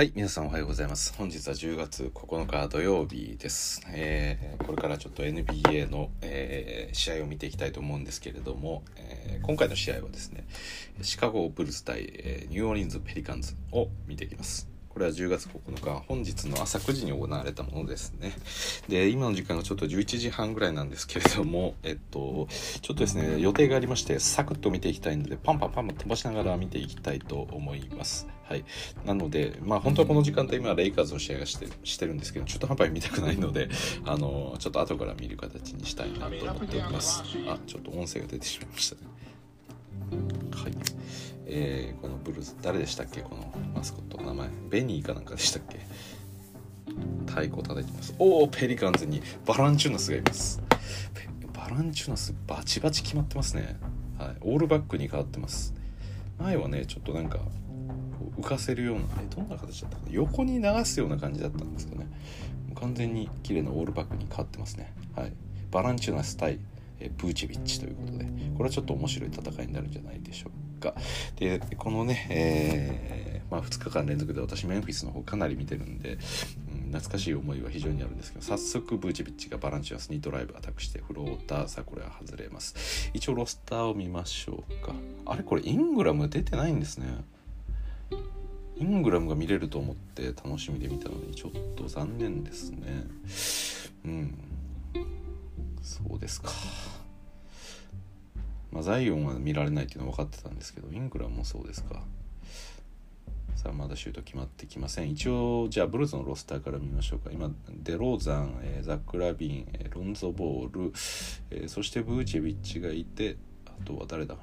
はい、皆さんおはようございます。本日は10月9日土曜日です。えーこれからちょっと NBA の、えー試合を見ていきたいと思うんですけれども、えー今回の試合はですね、シカゴブルズ対、えニューオーリンズ・ペリカンズを見ていきます。これは10月9日、本日の朝9時に行われたものですね。で、今の時間がちょっと11時半ぐらいなんですけれども、えっと、ちょっとですね、予定がありまして、サクッと見ていきたいので、パンパンパンパン飛ばしながら見ていきたいと思います。はい。なので、まあ本当はこの時間帯今レイカーズの試合がしてしてるんですけど、ちょっと半端見たくないので、あの、ちょっと後から見る形にしたいなと思っております。あ、ちょっと音声が出てしまいましたね。はい。えーこのブルーズ、誰でしたっけ？このマスコットの名前。ベニーかなんかでしたっけ？太鼓叩いてます。おお、ペリカンズにバランチュナスがいます。バランチュナスバチバチ決まってますね。はい。オールバックに変わってます。前はね、ちょっとなんか、浮かせるような、え、どんな形だったかな？横に流すような感じだったんですけどね。完全に綺麗なオールバックに変わってますね。はい。バランチュナス対えブーチェビッチということで、これはちょっと面白い戦いになるんじゃないでしょうか。で、このね、えーまあ、2日間連続で私メンフィスの方かなり見てるんで、うん懐かしい思いは非常にあるんですけど早速ブーチェビッチがバランチュナスにドライブアタックしてフローターさあこれは外れます。一応ロスターを見ましょうか。あれ？これイングラム出てないんですね。イングラムが見れると思って楽しみで見たのにちょっと残念ですね。うん。そうですか。まあザイオンは見られないっていうのは分かってたんですけどイングラムもそうですか。さあまだシュート決まってきません。一応じゃあブルーズのロスターから見ましょうか。今デローザン、えーザック・ラビン、えーロンゾ・ボール、えーそしてブーチェビッチがいてあとは誰だ？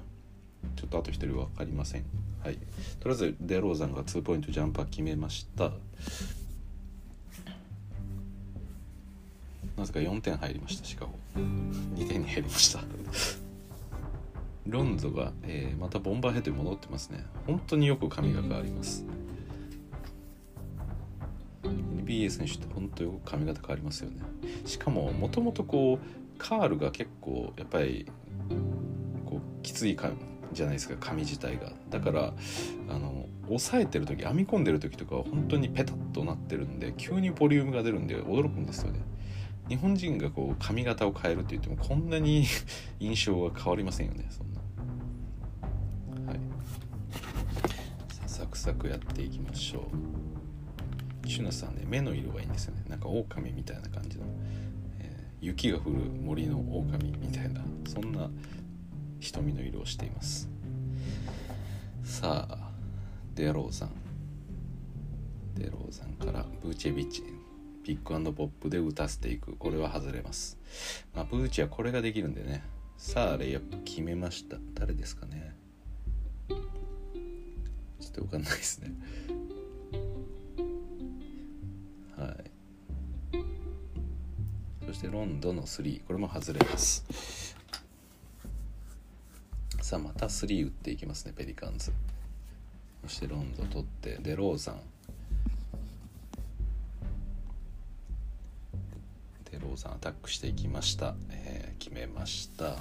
ちょっとあと一人分かりません。はい。とりあえずデローザンが2ポイントジャンパー決めました。なぜか4点入りましたシカゴ2点に入りました。ロンゾが、えーまたボンバーヘッドに戻ってますね。本当によく髪が変わります。NBA 選手って本当よく髪型変わりますよね。しかももともとこうカールが結構やっぱりこうきついかじゃないですか髪自体が。だからあの押さえてる時編み込んでる時とかは本当にペタッとなってるんで急にボリュームが出るんで驚くんですよね。日本人がこう髪型を変えるって言ってもこんなに 印象が変わりませんよねそんな。さあサクサクやっていきましょう。シュナさんね目の色がいいんですよね。なんか狼みたいな感じの、えー雪が降る森の狼みたいな。そんな瞳の色をしています。さあデローザンデローザンからブーチェビッチピックポップで打たせていく。これは外れます。まあブーチはこれができるんでね。さあレイアップ決めました。誰ですかね。っと分かんないですね。はい。そしてロンドの3これも外れます。さあまた3打っていきますねペリカンズ。そしてロンド取ってデローザン。デローザンアタックしていきました、えー決めました。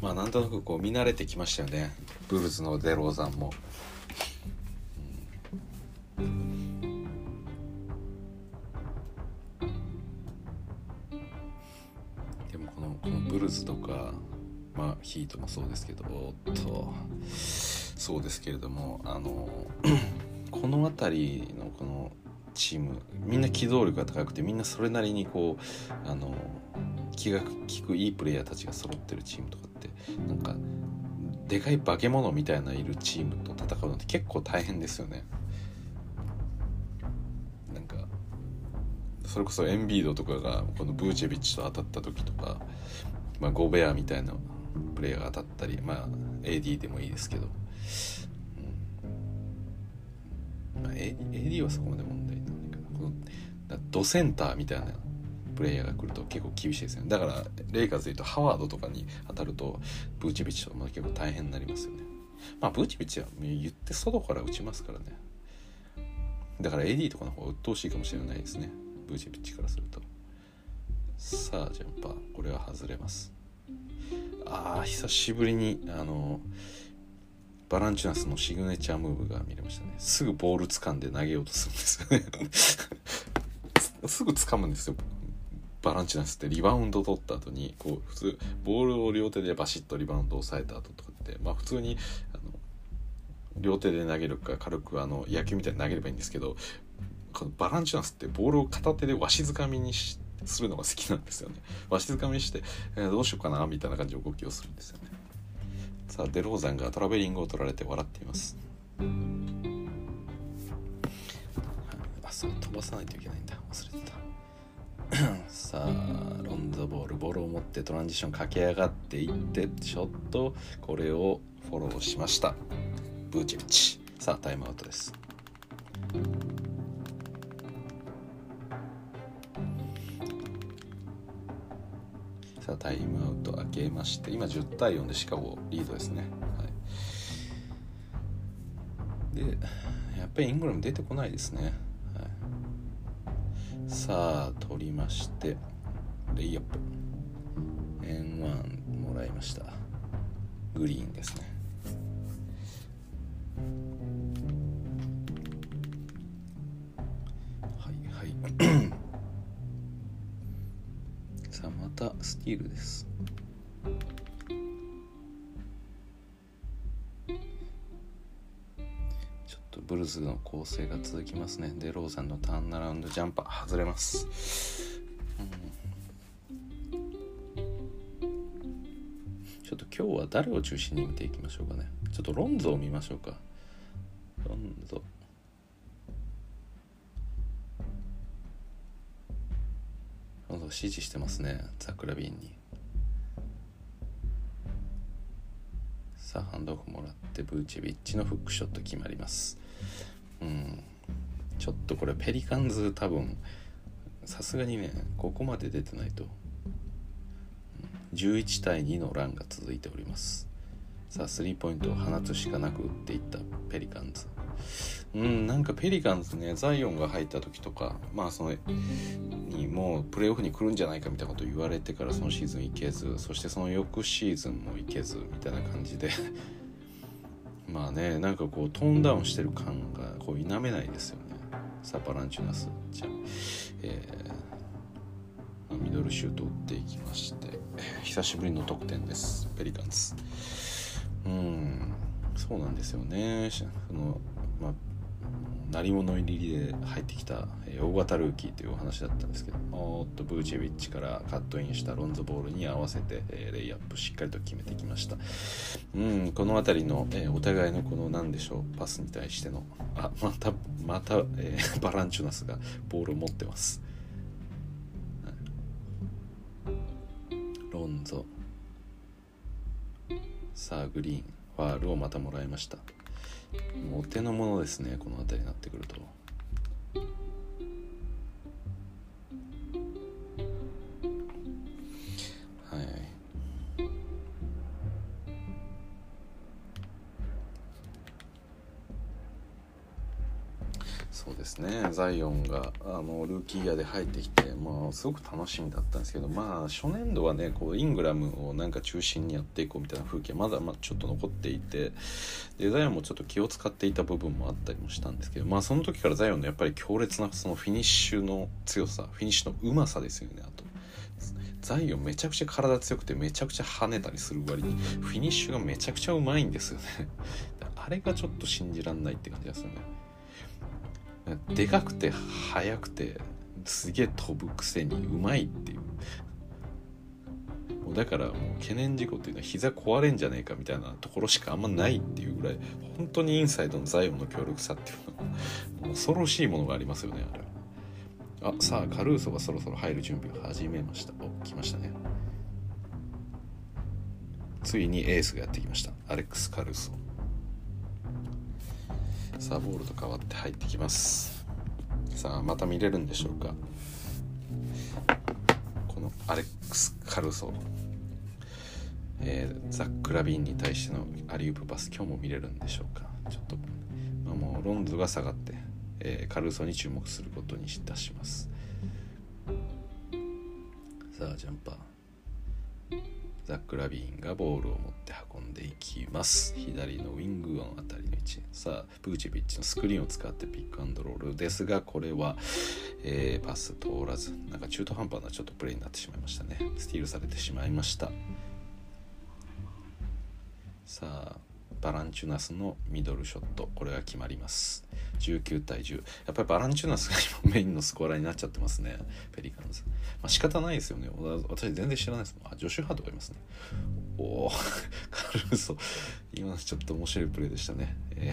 まあなんとなくこう見慣れてきましたよね。ブルズのデローザンも、でもこのこのブルズとかまあヒートもそうですけどおっと。そうですけれどもあの この辺りのこのチームみんな機動力が高くてみんなそれなりにこうあの気が利くいいプレイヤーたちが揃ってるチームとかってなんかでかい化け物みたいないるチームと戦うのって結構大変ですよね。なんかそれこそエンビードとかがこのブーチェビッチと当たった時とか、まあ、ゴベアみたいなプレイヤーが当たったりまあ AD でもいいですけど、うん。まあ、AD, AD はそこまで問題ないかな。このだドセンターみたいなプレイヤーが来ると結構厳しいですよね。だからレイカーズでいうとハワードとかに当たるとブーチェビッチとかも結構大変になりますよね。まあブーチビッチは言って外から打ちますからね。だから AD とかの方が鬱陶しいかもしれないですね。ブーチビッチからすると。さあジャンパーこれは外れます。あー久しぶりにあのバランチュナスのシグネチャームーブが見れましたね。すぐボール掴んで投げようとするんですよね。すぐ掴むんですよ。バランチュナスって。リバウンド取った後にこう普通ボールを両手でバシッとリバウンドを押さえた後とかってまあ普通にあの両手で投げるか軽くあの野球みたいに投げればいいんですけどこのバランチュナスって。ボールを片手でわしづかみにしするのが好きなんですよね。わしづかみして、えー、どうしようかなみたいな感じで動きをするんですよね。さあデローザンがトラベリングを取られて笑っています。あそう飛ばさないといけないんだ。忘れてた。さあロンドボールボールを持ってトランジション駆け上がっていってちょっとこれをフォローしました。ブーチェビッチ。さあタイムアウトです。さあタイムアウト開けまして今10対4でシカゴリードですね、はい、でやっぱりイングラム出てこないですね。さあ取りましてレイアップ。N1 もらいました。グリーンですね。はいはい。さあまたスティールです。ブルズの構成が続きますね。でローザンのターンアラウンドジャンパー。外れます、うん、ちょっと今日は誰を中心に見ていきましょうかね。ちょっとロンゾを見ましょうか。ロンゾ。ロンゾ支持してますね。ザクラビンに。さあハンドオフもらってブーチェビッチのフックショット決まります。うん。ちょっとこれペリカンズ多分さすがにねここまで出てないと11対2のランが続いております。さあスリーポイントを放つしかなく打っていったペリカンズ。うんなんかペリカンズねザイオンが入った時とかまあそのにもうプレーオフに来るんじゃないかみたいなこと言われてからそのシーズン行けずそしてその翌シーズンも行けずみたいな感じで。まあねなんかこうトーンダウンしてる感がこう否めないですよね。サパランチュナスちゃ。ん、えー、ミドルシュート打っていきまして。久しぶりの得点ですペリカンズ。うんそうなんですよね。その、まあ、鳴り物入りで入ってきた大型ルーキーというお話だったんですけどおっとブーチェビッチからカットインしたロンゾボールに合わせてレイアップしっかりと決めてきました。うんこの辺りのお互いのこの何でしょうパスに対してのあまたまた、えー、バランチュナスがボールを持ってます。ロンゾ。さあグリーン。ファールをまたもらいました。もうお手のものですねこの辺りになってくると。そうですね。ザイオンがあのルーキーイヤーで入ってきて、まあ、すごく楽しみだったんですけどまあ初年度はねこうイングラムをなんか中心にやっていこうみたいな風潮まだまあちょっと残っていてでザイオンもちょっと気を使っていた部分もあったりもしたんですけどまあその時からザイオンのやっぱり強烈なそのフィニッシュの強さフィニッシュのうまさですよねあと。ザイオンめちゃくちゃ体強くてめちゃくちゃ跳ねたりする割にフィニッシュがめちゃくちゃうまいんですよね。あれがちょっと信じらんないって感じですよね。でかくて速くてすげえ飛ぶくせにうまいっていう。だからもう懸念事項っていうのは膝壊れんじゃねえかみたいなところしかあんまないっていうぐらい本当にインサイドのザイオンの強力さっていうのは 恐ろしいものがありますよねあれ。あさあカルーソがそろそろ入る準備を始めました。お来ましたね。ついにエースがやってきました。アレックス・カルーソさあボールと変わって入ってきます。さあまた見れるんでしょうか。このアレックス・カルソえー、ザック・ラビンに対してのアリウープパス今日も見れるんでしょうか。ちょっと、まあ、もうロンズが下がって、えー、カルソに注目することにいたします。さあジャンパー。ザック・ラビーンがボールを持って運んでいきます。左のウィングのあたりの位置。さあプーチェビッチのスクリーンを使ってピックアンドロールですがこれは、えー、パス通らずなんか中途半端なちょっとプレーになってしまいましたね。スティールされてしまいました。さあバランチュナスのミドルショット。これが決まります。19対10やっぱりバランチュナスが今メインのスコアラーになっちゃってますね。ペリカンズ、まあ、仕方ないですよね。私全然知らないですもん。あジョシュ・ハートがいますね。おお カルーソ今ちょっと面白いプレーでしたね、え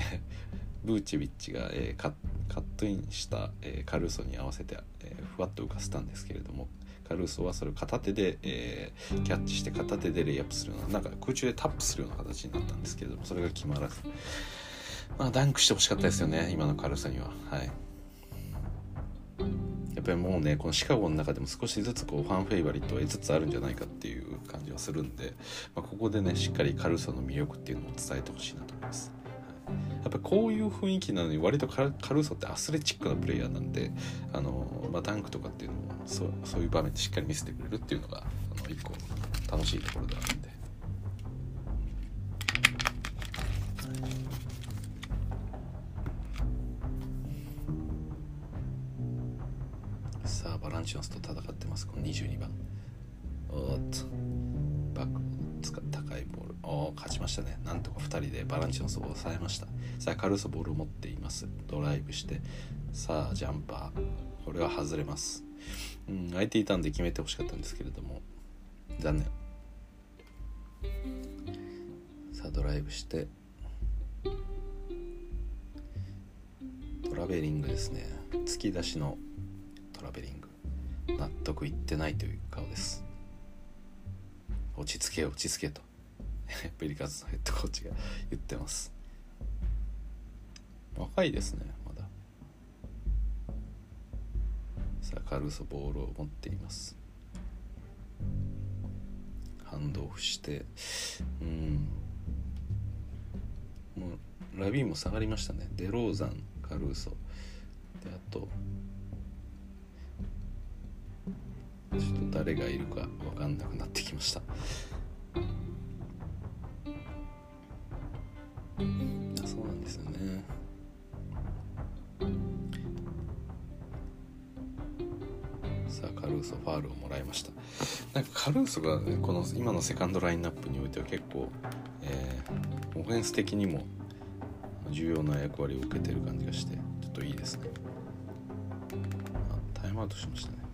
ー、ブーチェビッチが、えー、カットインした、えー、カルーソに合わせて、えふわっと浮かせたんですけれども。カルーソはそれを片手で、えー、キャッチして片手でレイアップするようななんか空中でタップするような形になったんですけれどもそれが決まらず。まあダンクしてほしかったですよね今の軽さには。はい。やっぱりもうねこのシカゴの中でも少しずつこうファンフェイバリットを得つつあるんじゃないかっていう感じはするんで、まあ、ここでねしっかり軽さの魅力っていうのを伝えてほしいなと思います、やっぱこういう雰囲気なのに割とカルーソってアスレチックなプレイヤーなんであの、まあ、ダンクとかっていうのもそうそういう場面でしっかり見せてくれるっていうのがあの一個楽しいところであるんで。さあバランチュンスと戦ってます。この22番。おっと。バック使った高いボール。お勝ちましたね。なんとか2人でバランチノスを抑えました。さあカルーソボールを持っています。ドライブして。さあジャンパー。これは外れます。うん空いていたんで決めてほしかったんですけれども。残念。さあドライブして。トラベリングですね。突き出しのトラベリング。納得いってないという顔です。落ち着け落ち着けと。ペリカンズのヘッドコーチが言ってます。若いですねまだ。さあカルーソボールを持っています。ハンドオフしてうん。もうラビーも下がりましたね。デローザンカルーソ。であとちょっと誰がいるか分かんなくなってきました。スが、この今のセカンドラインナップにおいては結構、えー、オフェンス的にも重要な役割を受けてる感じがしてちょっといいですね。タイムアウトしましたね。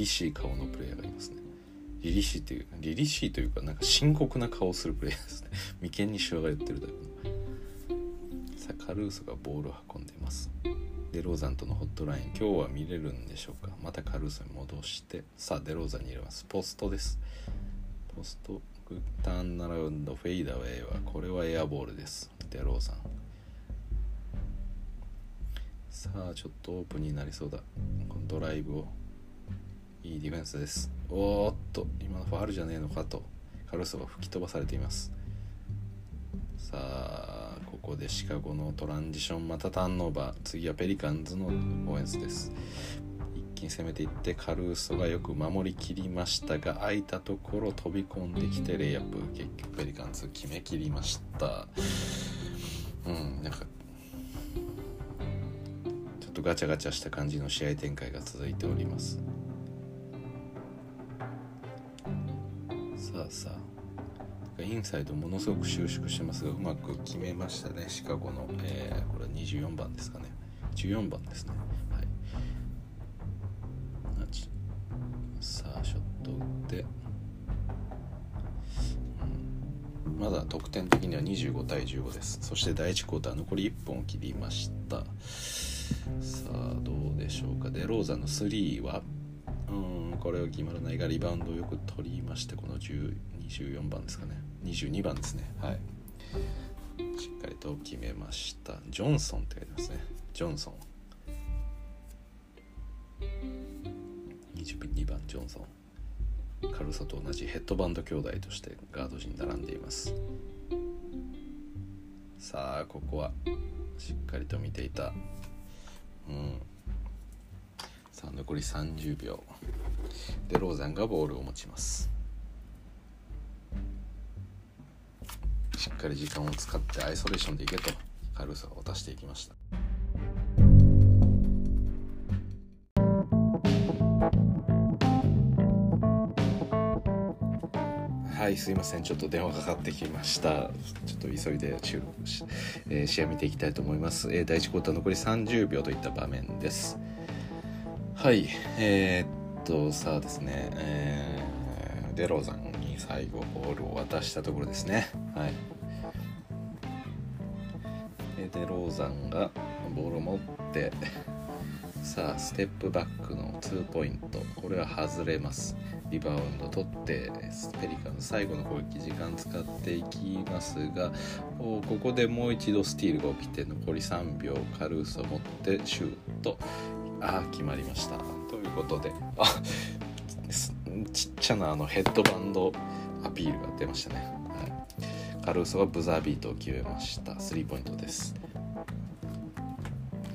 々しい顔のプレイヤーがいますね。凛々しいという凛々しいというかなんか深刻な顔をするプレイヤーですね。眉間にしわが寄ってるタイプの。さあカルーソがボールを運んでいます。デローザンとのホットライン。今日は見れるんでしょうか？またカルーソに戻して。さあデローザンに入れます。ポストです。ポストグッターンナラウンドフェイダーウェイはこれはエアボールです。デローザン。さあちょっとオープンになりそうだ。このドライブを。いいディフェンスです。おーっと今のファールじゃねえのかと。カルソが吹き飛ばされています。さあここでシカゴのトランジションまたターンオーバー。次はペリカンズのオフェンスです。一気に攻めていってカルーソがよく守りきりましたが空いたところ飛び込んできてレイアップ。結局ペリカンズ決めきりました。うんなんかとガチャガチャした感じの試合展開が続いております。さあさあインサイドものすごく収縮してますがうまく決めましたねシカゴの、えー、これは24番ですかね。14番ですね。はい。さあショット打って。まだ得点的には25対15です。そして第1クォーター残り1本を切りました。さあどうでしょうか。デローザの3はうんこれは決まらないがリバウンドをよく取りましてこの24番ですかね。22番ですね。はい。しっかりと決めました。ジョンソンって書いてますね。ジョンソン。22番ジョンソン。カルソと同じヘッドバンド兄弟としてガード陣並んでいます。さあここはしっかりと見ていた。うん。さあ残り30秒。でローザンがボールを持ちます。しっかり時間を使ってアイソレーションでいけとカルーソが渡していきました。はいすいません。ちょっと電話かかってきました。ちょっと急いで収録し、えー、試合見ていきたいと思います、えー、第1クォーター残り30秒といった場面です。はいえー、っとさあですね、えー、デローザンに最後ボールを渡したところですね。はい。デローザンがボールを持ってさあステップバックの2ポイント。これは外れます。リバウンド取ってペリカの最後の攻撃時間使っていきますがここでもう一度スティールが起きて残り3秒カルーソ持ってシュート。ああ決まりました。ということで。あちっちゃなあのヘッドバンドアピールが出ましたね、はい、カルーソがブザービートを決めました。スリーポイントです。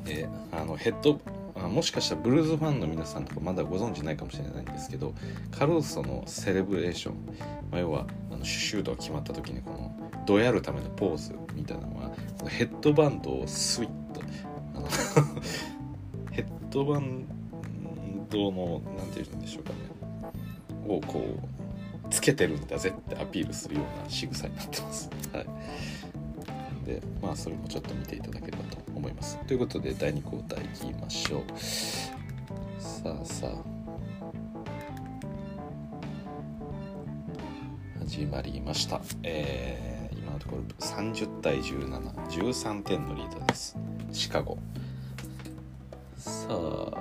であのヘッドあもしかしたらブルーズファンの皆さんとかまだご存知ないかもしれないんですけどカルーソのセレブレーション、まあ、要はあのシュートが決まった時にこのどやるためのポーズみたいなのはこのヘッドバンドをスイッとあのヘッドバンドの何て言うんでしょうかね。をこうつけてるんだぜってアピールするような仕草になってます。はい。でまあそれもちょっと見ていただければと思います。ということで第2交代いきましょう。さあさあ。始まりました。えー、今のところ30対1713点のリードです。シカゴ。さあこ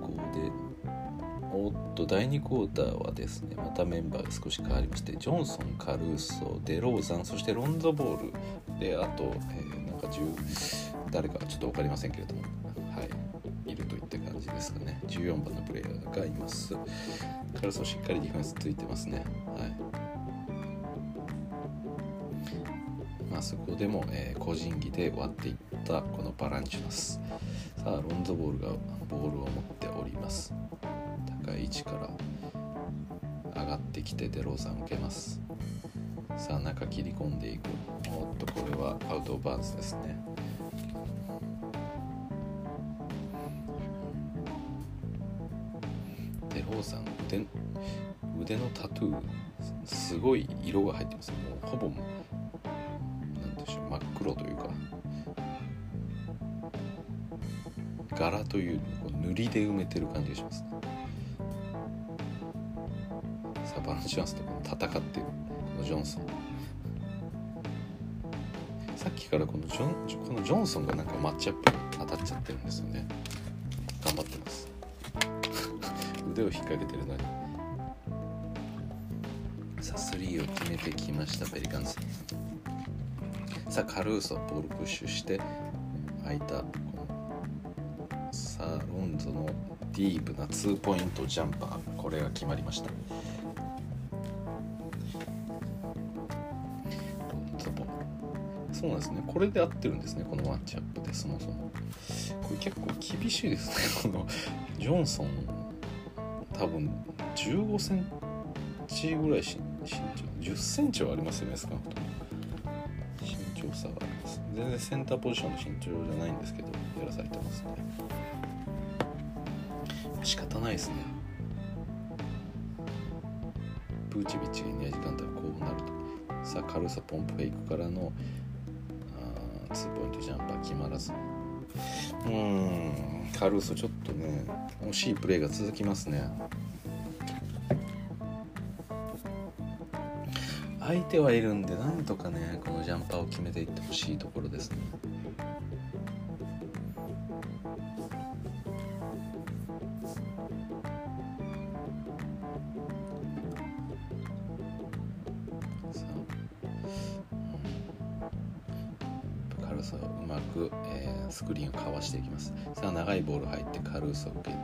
こでおっと第2クォーターはですねまたメンバーが少し変わりましてジョンソンカルーソデローザンそしてロンゾボールであと、えー、なんか10誰かちょっと分かりませんけれどもはいいるといった感じですかね。14番のプレイヤーがいます。カルーソしっかりディフェンスついてますね。はい。まあそこでも、えー、個人技で割っていったこのバランチュナス。さあロンゾボールがボールを持っております。高い位置から上がってきてデローザン受けます。さあ中切り込んでいく。おっとこれはアウトバーンズですね。デローザン腕腕のタトゥーすごい色が入ってます。もうほぼ何でしょう真っ黒というか。柄というこう塗りで埋めてる感じがしますね。サバンチャンスと戦ってるこのジョンソン。さっきからこのジョンこのジョンソンがなんかマッチアップ当たっちゃってるんですよね。頑張ってます。腕を引っ掛けてるのに。さあ3を決めてきましたペリカンズ。さあカルーソボールプッシュして空いたさあロンゾのディープな2ポイントジャンパー。これが決まりました。そうなんですね。これで合ってるんですね。このマッチアップでそもそも。これ結構厳しいですね。このジョンソン多分15センチぐらい身長10センチはありますよね少なくとも。身長差があります。全然センターポジションの身長じゃないんですけどやらされてますね。仕方ないですね。プーチビッチがいない時間帯はこうなると。さあ軽さポンプフェイクからのツーポイントジャンパー決まらず。うんカルーソちょっとね惜しいプレーが続きますね。相手はいるんでなんとかねこのジャンパーを決めていってほしいところですね。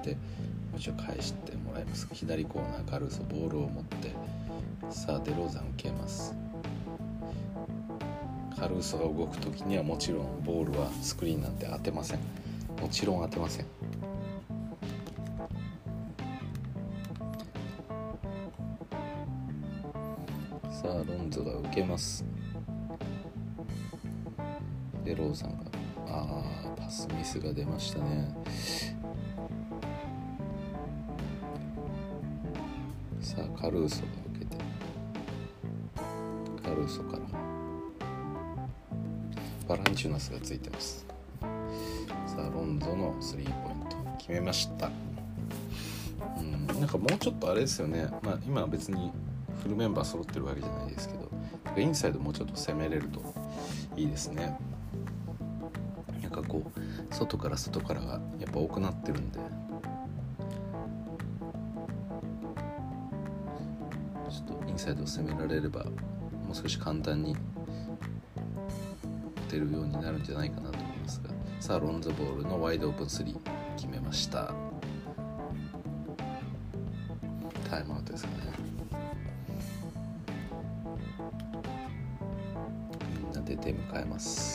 てもう一度返してもらいます左コーナーカルーソボールを持ってさあデローザン受けます。カルーソが動く時にはもちろんボールはスクリーンなんて当てません。もちろん当てません。さあロンゾが受けます。でローさんがああパスミスが出ましたね。さカルーソが受けて。カルーソから。バランチュナスがついてます。さあロンゾのスリーポイント。決めました。うんなんかもうちょっとあれですよね。まあ今は別にフルメンバー揃ってるわけじゃないですけどインサイドもうちょっと攻めれるといいですね。なんかこう外から外からがやっぱ多くなってるんで。ちょっとインサイドを攻められればもう少し簡単に打てるようになるんじゃないかなと思いますがさあロンズボールのワイドオープン3決めました。タイムアウトですかね。みんな出て迎えます。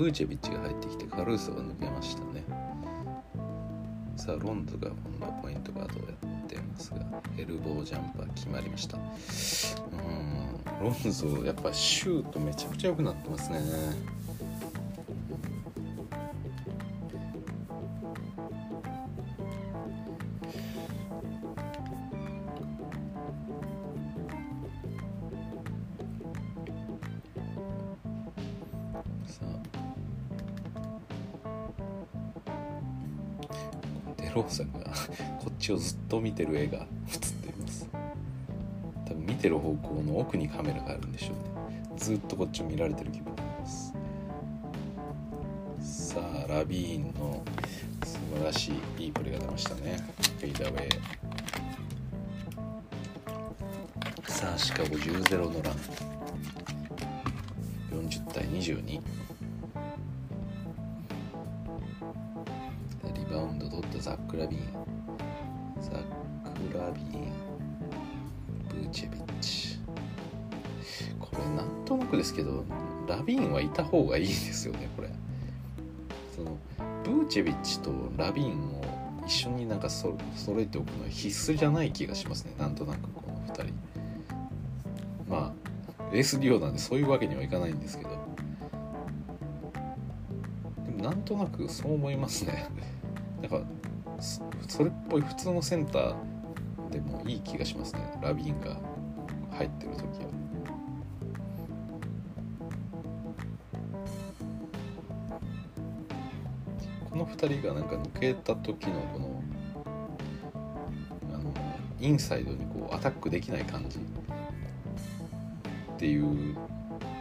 ブーチェビッチが入ってきてカルーソが抜けましたね。さあロンドが今度はポイントガードをやってますがエルボージャンパー決まりました。うんロンゾやっぱシュートめちゃくちゃ良くなってますね。をずっと見てる絵が映っています。多分見てる方向の奥にカメラがあるんでしょうね。ずっとこっちを見られてる気分になります。さあラビーンの素晴らしいいいプレーが出ましたね。フェイダーウェイ。さあシカゴ10-0のラン。40対22リバウンド取ったザック・ラビーン。くですけどラビーンはいた方がいいですよねこれ。そのブーチェビッチとラビーンを一緒になんかそ揃えておくのは必須じゃない気がしますねなんとなくこの2人。まあレース利用なんでそういうわけにはいかないんですけど。でもなんとなくそう思いますね。なんかそそれっぽい普通のセンターでもいい気がしますねラビーンが入ってる時は。人がなんか抜けた時のこのあのインサイドにこうアタックできない感じっていう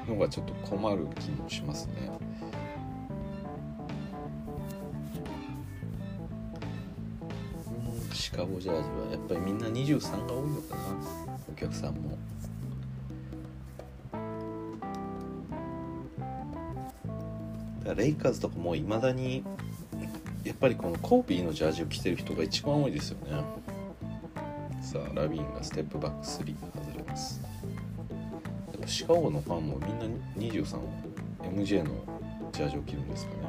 のがちょっと困る気もしますね。シカゴジャージはやっぱりみんな23が多いのかなお客さんもレイカーズとかもいまだにぱりこのコービーのジャージを着てる人が一番多いですよね。さあラビーンがステップバック3外れます。やっぱシカゴのファンもみんな 23MJ のジャージを着るんですかね。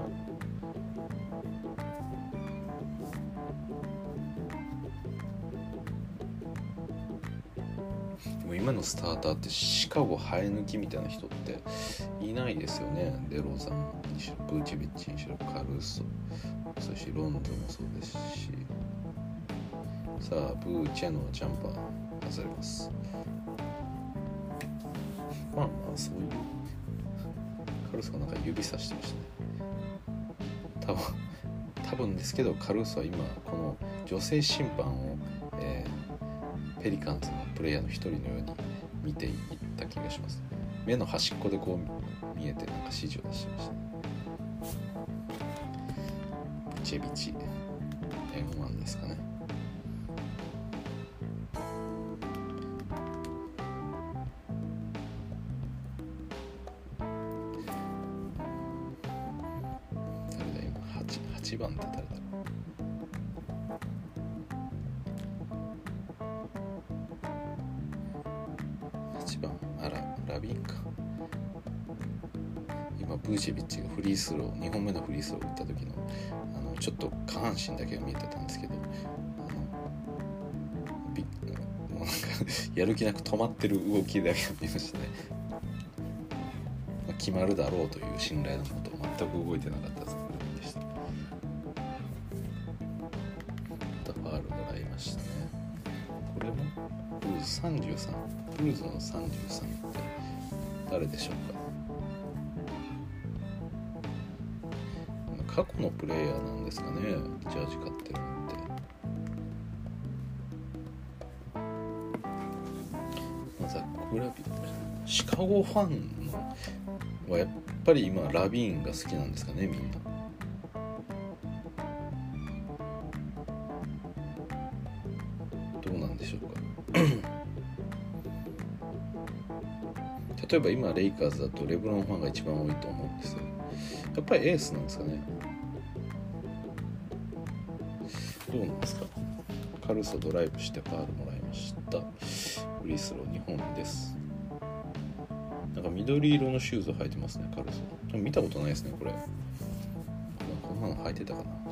でも今のスターターってシカゴ生え抜きみたいな人っていないですよね。デローザンにしろブーチビッチにしろカルーソ。そしロンドンもそうですし。さあブーチェのジャンパー外れます。まあまあそういうカルーソがなんか指さしてましたね。多分多分ですけどカルーソは今この女性審判を、えーペリカンズのプレイヤーの一人のように見ていった気がします。目の端っこでこう見えてなんか指示を出してました。チェビチと下半身だけが見えてたんですけどあのびもうなんか やる気なく止まってる動きだけが見えましたね、まあ、決まるだろうという信頼のもと全く動いてなかったですでしたまたファールもらいましたね。これも？ブルーズ33ブルーズの33って誰でしょうか？過去のプレイヤーなんですかねジャージ買ってるのって。まあざっくらびシカゴファンのはやっぱり今ラビーンが好きなんですかねみんな。どうなんでしょうか。例えば今レイカーズだとレブロンファンが一番多いと思うんですよ。やっぱりエースなんですかね。どうなんですか。カルソドライブしてファールもらいました。フリースロー2本です。なんか緑色のシューズ履いてますねカルソ見たことないですねこれ。こんなの履いてたかな。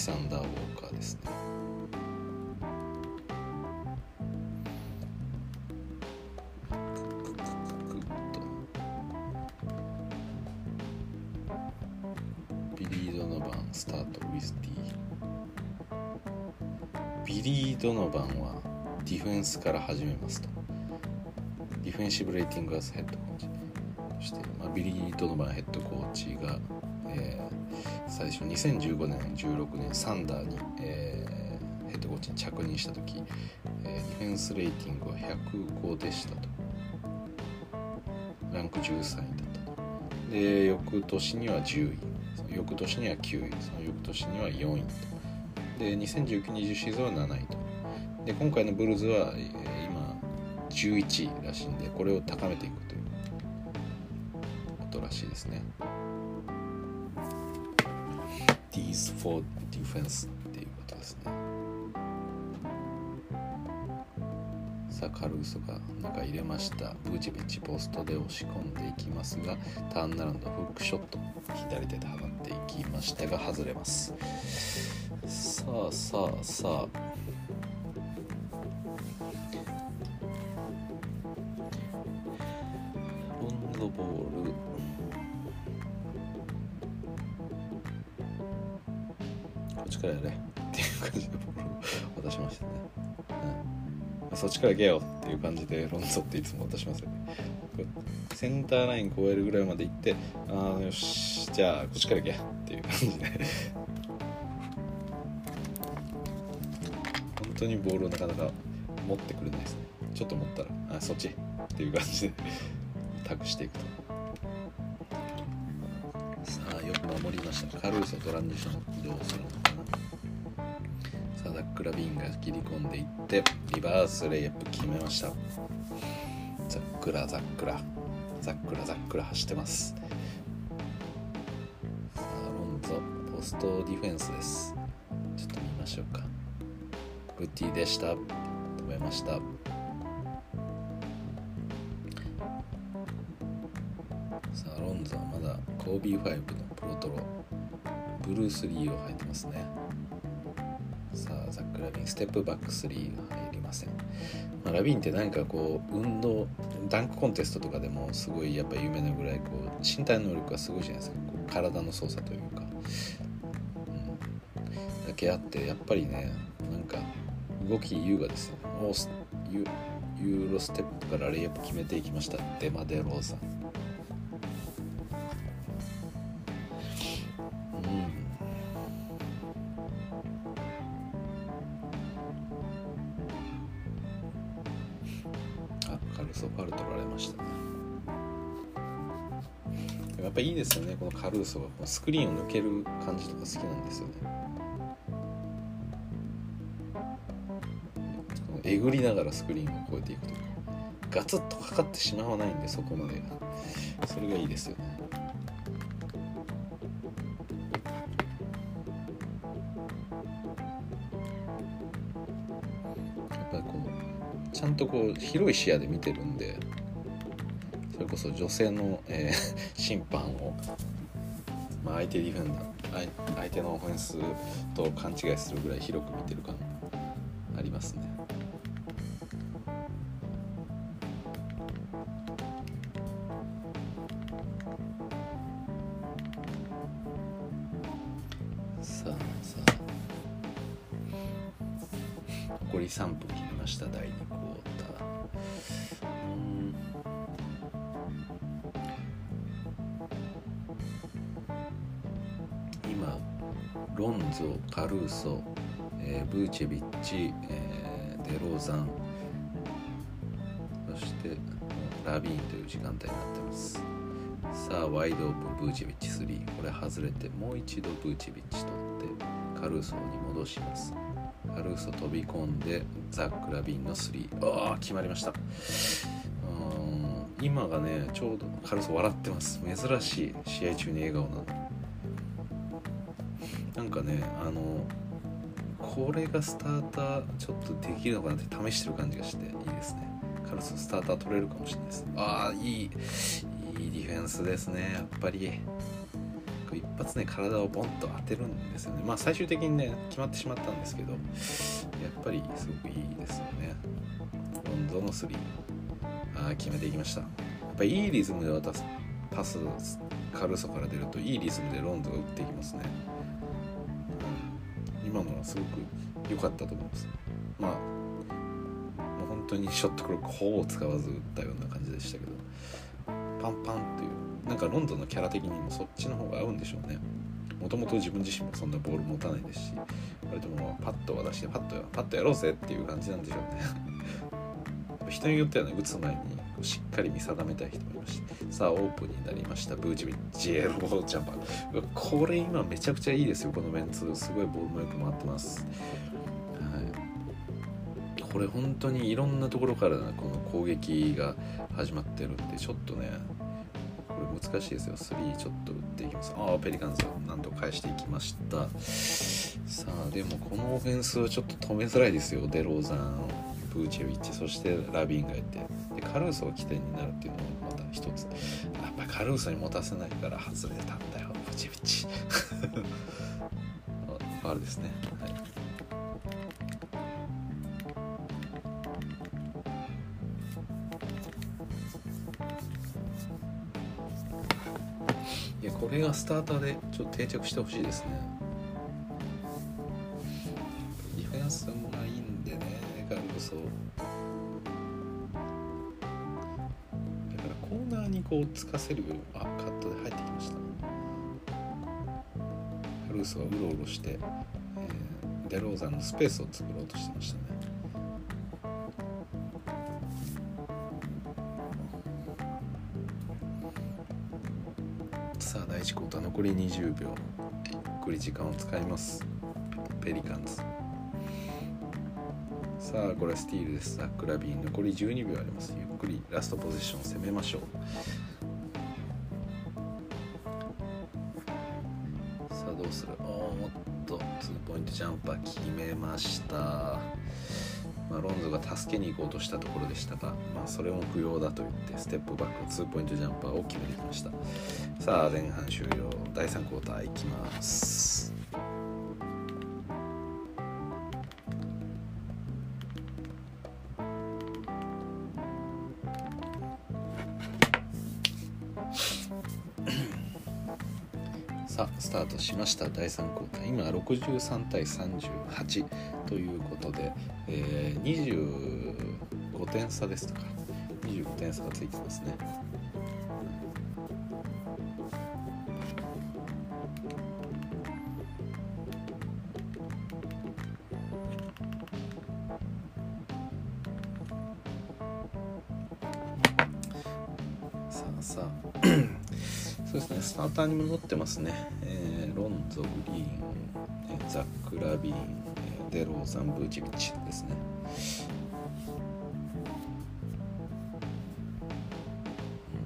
サンダー・ウォーカーですね。ビリー・ドノバン start with D ビリー・ドノバンはディフェンスから始めますと。 Defensive rating as head coach。そして、まあ、ビリー・ドノバンヘッドコーチが、最初2015年16年サンダーに、えーヘッドコーチに着任した時、えーディフェンスレーティングは105でしたと。ランク13位だったと。で翌年には10位。翌年には9位。その翌年には4位と。で2019-20シーズンは7位と。で今回のブルーズは、えー今11位らしいんでこれを高めていくということらしいですね。Is for defense っていうことですね。さあカルーソが中入れました。ブーチェビッチポストで押し込んでいきますがターンアラウンドフックショット左手で放っていきましたが外れます。さあさあさあ。っちから行けよっていう感じでロンゾっていつも渡しますよねセンターライン越えるぐらいまで行ってああよしじゃあこっちから行けっていう感じで。本当にボールをなかなか持ってくれないですね。ちょっと持ったらあそっちっていう感じで託していくと。さあよく守りました。カルーソトランジション移動するのかなさあザック・ラビーンが切り込んでいってリバースレイアップ決めました。ザックラザックラザックラザックラ走ってます。さあロンゾポストディフェンスです。ちょっと見ましょうか。グッティでした。止めました。さあロンゾはまだコービー5のプロトロ。ブルース・リーを履いてますね。さあザック・ラビンステップバック3が入りません、まあ、ラビンって何かこう運動ダンクコンテストとかでもすごいやっぱ有名なぐらいこう身体能力がすごいじゃないですか。こう体の操作というか、うん、だけあってやっぱりねなんか動き優雅ですよ。もうユーロステップからレイアップ決めていきました。デマデローザぱいいですよね。このカルーソがこのスクリーンを抜ける感じとか好きなんですよね。えぐりながらスクリーンを越えていくとか。ガツッとかかってしまわないんでそこまで。がそれがいいですよね。やっぱりこうちゃんとこう広い視野で見てるんで。こそ女性の、えー、審判を、まあ、相手ディフェンダー相手のオフェンスと勘違いするぐらい広く見てる感ありますね。ソ、えーブーチェビッチ、えーデローザン。そしてラビーンという時間帯になってます。さあワイドオープンブーチェビッチ3これ外れてもう一度ブーチェビッチ取ってカルーソに戻します。カルーソ飛び込んでザック・ラビーンの3ああ決まりました。うん今がねちょうどカルーソ笑ってます。珍しい試合中に笑顔なのなんかねあのこれがスターターちょっとできるのかなって試してる感じがしていいですね。カルソスターター取れるかもしれないです。ああいいいいディフェンスですね。やっぱり。一発ね体をボンと当てるんですよね。まあ最終的にね決まってしまったんですけどやっぱりすごくいいですよね。ロンドンの3あー決めていきました。やっぱいいリズムで渡す。パスカルソから出るといいリズムでロンドンが打っていきますね。はすごく良かったと思います。まあもう本当にショットクロックほぼ使わず打ったような感じでしたけどパンパンっていうなんかロンドンのキャラ的にもそっちの方が合うんでしょうね。もともと自分自身もそんなボール持たないですし割ともうパッと渡してパッとパッとやろうぜっていう感じなんでしょうね。人によってはね打つ前にしっかり見定めたい人もいましたさあオープンになりましたブーチビッチエロージャパーうわこれ今めちゃくちゃいいですよこのメンツ。すごいボールもよく回ってます。はい。これ本当にいろんなところからこの攻撃が始まってるんでちょっとねこれ難しいですよ。3ちょっと打っていきます。ああペリカンズなんと返していきました。さあでもこのオフェンスはちょっと止めづらいですよデローザン。ブーチェビッチそしてラビンがいてでカルーソが起点になるっていうのもまた一つ。やっぱカルーソに持たせないから外れたんだよブーチェビッチ。ファウルですね。はい。いやこれがスターターでちょっと定着してほしいですね。コーナーにこうつかせるようあカットで入ってきました。カルーソがうろうろして、えーデローザンのスペースを作ろうとしてましたね。さあ第1クォーター残り20秒。ゆっくり時間を使います。ペリカンズ。さあこれはスティールです。ザック・ラビーン。残り12秒あります。ゆっくりラストポジションを攻めましょう。助けに行こうとしたところでしたが、まあ、それも不要だと言ってステップバックツーポイントジャンパーを決めてきました。さあ前半終了。第3クォーターいきます。さあスタートしました。第3クォーター。今63対38ということで、えー、25点差ですとか25点差がついてますね。さあ そうですね。スターターに戻ってますね、えー、ロンゾグリーン、ザック・ラビーン、えー、デローザン・ブーチビッチですね。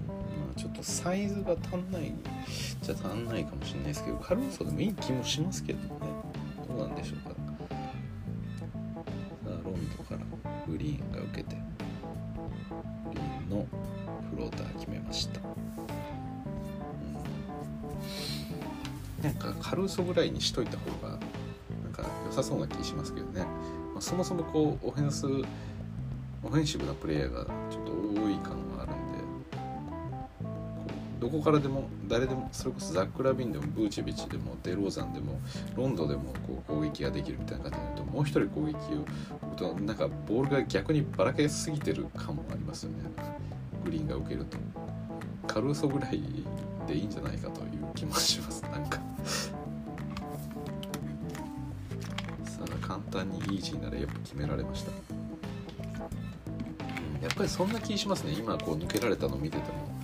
まあちょっとサイズが足んないじゃ足んないかもしれないですけど軽さでもいい気もしますけどね。どうなんでしょうか。さあロンゾからグリーンが受けてグリーンのフローター決めました、うん、なんか軽さぐらいにしといた方がさそうな気しますけどね、まあ、そもそもこうオフェンスオフェンシブなプレイヤーがちょっと多い感があるんでどこからでも誰でもそれこそザック・ラビンでもブーチェビチでもデローザンでもロンドでもこう攻撃ができるみたいな感じになるともう一人攻撃をとなんかボールが逆にばらけすぎてる感もありますよね。グリーンが受けると。カルーソぐらいでいいんじゃないかという気もしますイージーならやっぱ決められました。やっぱりそんな気しますね。今こう抜けられたの見てても。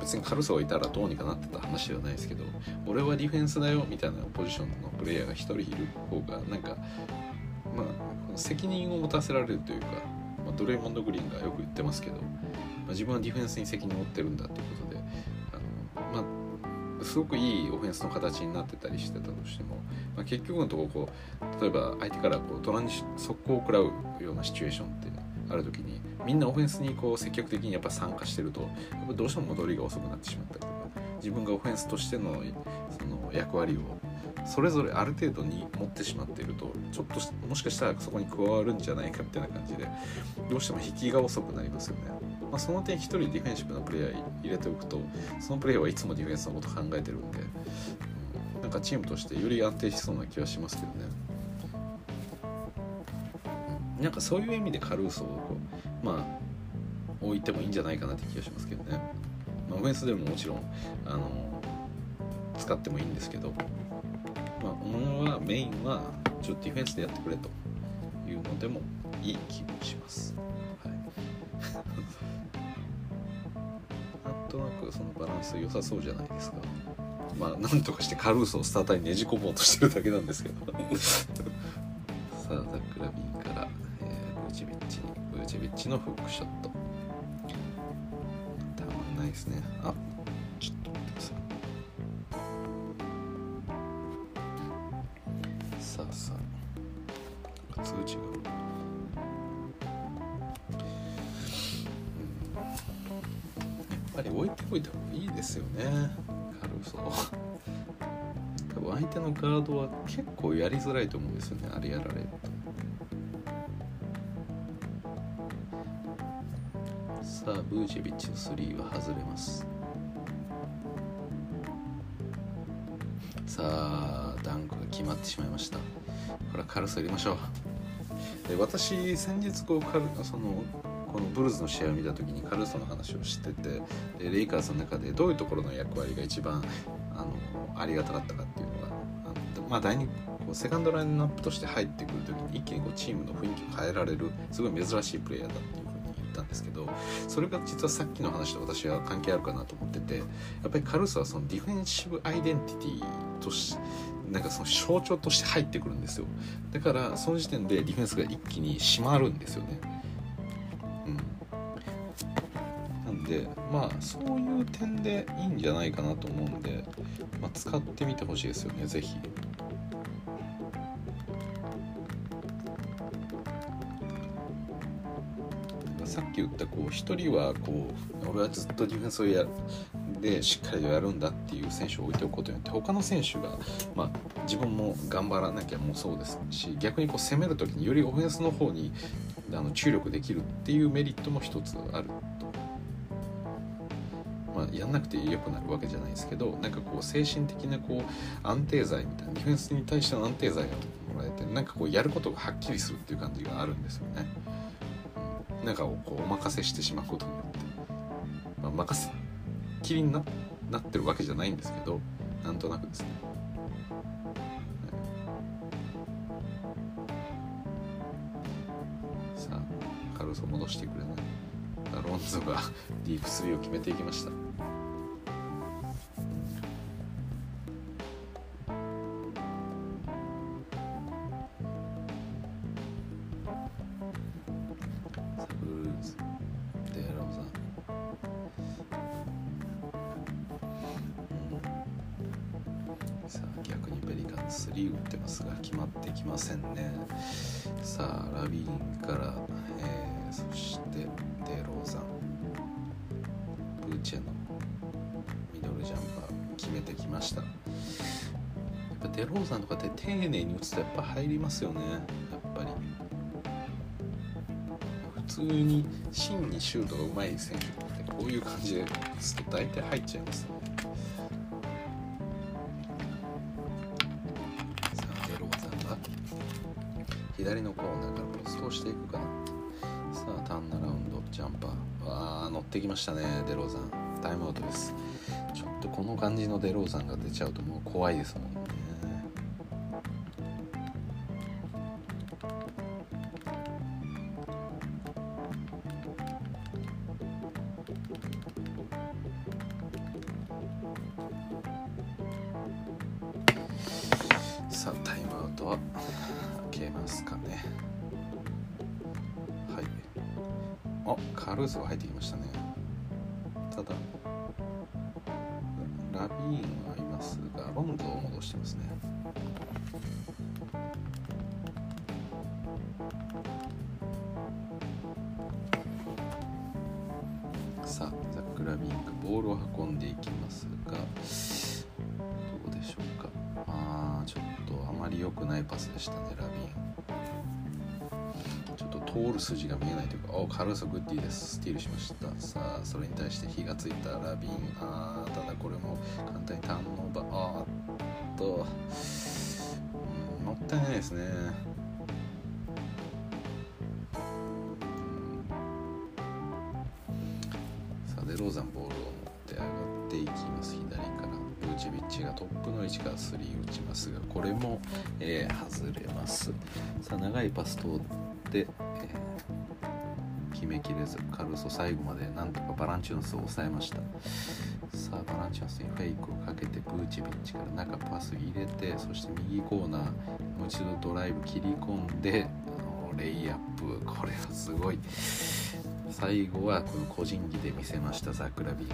別に軽さがいたらどうにかなってた話ではないですけど。俺はディフェンスだよみたいなポジションのプレイヤーが1人いる方がなんかまあ責任を持たせられるというか、まあ、ドレイモンド・グリーンがよく言ってますけど、まあ、自分はディフェンスに責任を負ってるんだということ、すごくいいオフェンスの形になってたりしてたとしても、まあ、結局のところこう例えば相手からこうトランジ速攻を食らうようなシチュエーションってある時にみんなオフェンスにこう積極的にやっぱ参加してるとやっぱどうしても戻りが遅くなってしまったりとか自分がオフェンスとしてのその役割をそれぞれある程度に持ってしまっているとちょっともしかしたらそこに加わるんじゃないかみたいな感じでどうしても引きが遅くなりますよね、まあ、その点1人ディフェンシブなプレイヤー入れておくとそのプレイヤーはいつもディフェンスのこと考えてるんで、うん、なんかチームとしてより安定しそうな気はしますけどね、うん、なんかそういう意味でカルーソをこうまあ置いてもいいんじゃないかなって気がしますけどね、まあ、オフェンスでももちろんあの使ってもいいんですけどまあ、ものはメインはちょっとディフェンスでやってくれというのでもいい気もします。はい、なんとなくそのバランス良さそうじゃないですか。まあなんとかしてカルーソをスターターにねじ込もうとしてるだけなんですけど。さあザック・ラビンから、えー、ブーチビッチにブチビッチのフックショット。たまんないですね。あードは結構やりづらいと思うんですよねあれやられると。さあブージェビッチの3は外れます。さあダンクが決まってしまいました。これはカルソ入れましょう。で私先日こうカルそのこのブルーズの試合を見た時にカルーソの話をしててでレイカーズの中でどういうところの役割が一番あのありがたかったかまあ第2こうセカンドラインナップとして入ってくる時に一気にこうチームの雰囲気を変えられるすごい珍しいプレイヤーだっていうふうに言ったんですけどそれが実はさっきの話と私は関係あるかなと思っててやっぱりカルーソはそのディフェンシブアイデンティティとしなんかその象徴として入ってくるんですよ。だからその時点でディフェンスが一気に締まるんですよね。うん。なんでまあそういう点でいいんじゃないかなと思うんで、まあ、使ってみてほしいですよね是非。っき言ったこう一人はこう俺はずっとディフェンスをやでしっかりとやるんだっていう選手を置いておくことによって他の選手が、まあ、自分も頑張らなきゃもそうですし逆にこう攻める時によりオフェンスの方にあの注力できるっていうメリットも一つあるまあ、やんなくて良くなるわけじゃないですけどなんかこう精神的なこう安定剤みたいなディフェンスに対しての安定剤がもらえてなんかこうやることがはっきりするっていう感じがあるんですよね。なんかこうお任せしてしまうことによって、まあ、任せきりにななってるわけじゃないんですけどなんとなくですね。さあカルソ戻してくれない。ロンゾがディープ3を決めていきましたますよねやっぱり。普通に芯にシュートがうまい選手ってこういう感じで打つと大体入っちゃいますね。左のコーナーからポストをしていくかな。さあターンアラウンドジャンパー。わあ乗ってきましたねデローザン。タイムアウトです。ちょっとこの感じのデローザンが出ちゃうともう怖いですもんね。がどうでしょうか。ああちょっとあまり良くないパスでしたねラビン。ちょっと通る筋が見えないというかおカルーソグッディです。スティールしました。さあそれに対して火がついたラビン。あただこれも簡単にターンオーバー。あーっと。うんもったいないですね。さあデローザンボールいきます左から。ブーチビッチがトップの位置からスリー打ちますがこれも、えー外れます。さあ長いパス通って、えー決めきれずカルソ最後までなんとかバランチュンスを抑えました。さあバランチュンスにフェイクをかけてブーチビッチから中パス入れてそして右コーナーもう一度ドライブ切り込んであのレイアップ。これはすごい。最後はこの個人技で見せましたザクラビン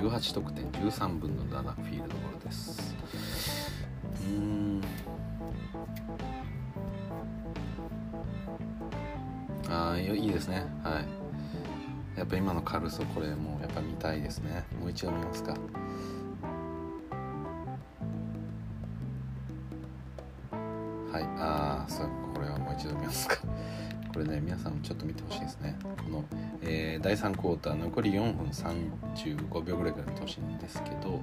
18得点13分の7フィールドゴールです。うん。ああいいですね。はい。やっぱ今のカルソこれもうやっぱ見たいですね。もう一度見ますか。はいああそうこれはもう一度見ますか。これね皆さんもちょっと見てほしいですね、第3クォーター残り4分35秒ぐらいから見てほしいんですけど、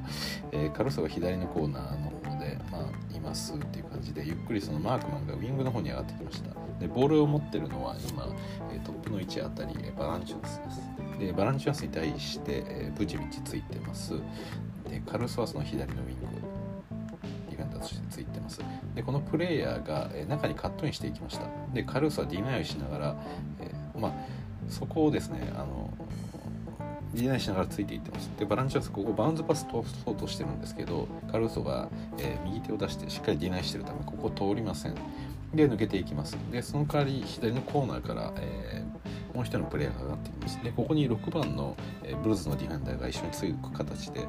えーカルソが左のコーナーの方で、まあ、いますっていう感じでゆっくりそのマークマンがウィングの方に上がってきました。でボールを持ってるのは今、えトップの位置あたりバランチュンスです。でバランチュンスに対して、えブチビチついてます。でカルソはその左のウィングディフェンダーとしてついてます。でこのプレイヤーが、え中にカットインしていきました。でカルーソはディナイをしながら、えーまあそこをですねあのディナイしながらついていってます。でバランチュナスここバウンズパス通そうとしてるんですけどカルーソが、えー右手を出してしっかりディナイしてるためここ通りません。で抜けていきます。でその代わり左のコーナーから、えーもう一人のプレイヤーが上がってきます。でここに6番の、えーブルズのディフェンダーが一緒につく形で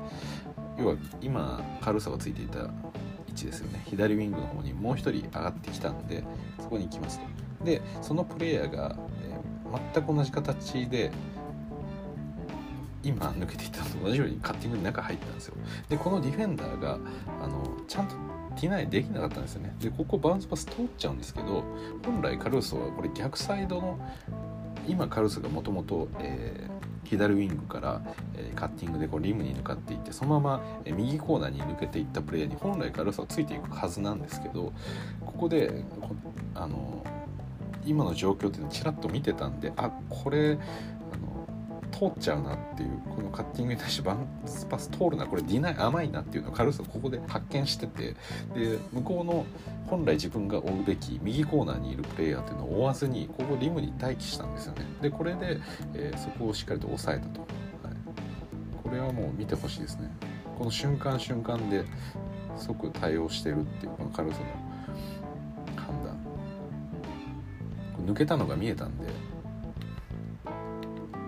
要は今カルーソがついていた位置ですよね。左ウィングの方にもう一人上がってきたんでそこに行きますと。でそのプレイヤーが、全く同じ形で今抜けていったのと同じようにカッティングに中入ったんですよ。でこのディフェンダーがあのちゃんとディナイできなかったんですよね。でここバウンスパス通っちゃうんですけど本来カルーソはこれ逆サイドの今カルーソがもともと左ウィングから、えーカッティングでこうリムに向かっていってそのまま、えー右コーナーに抜けていったプレーヤーに本来カルーソはついていくはずなんですけどここであの今の状況っていうのをちらっと見てたんであこれあの通っちゃうなっていうこのカッティングに対してバンスパス通るなこれディナイ甘いなっていうのをカルーソここで発見しててで向こうの本来自分が追うべき右コーナーにいるプレイヤーっていうのを追わずにここリムに待機したんですよね。でこれで、えーそこをしっかりと抑えたと、はい、これはもう見てほしいですね。この瞬間瞬間で即対応してるっていうこのカルーソの抜けたのが見えたんで。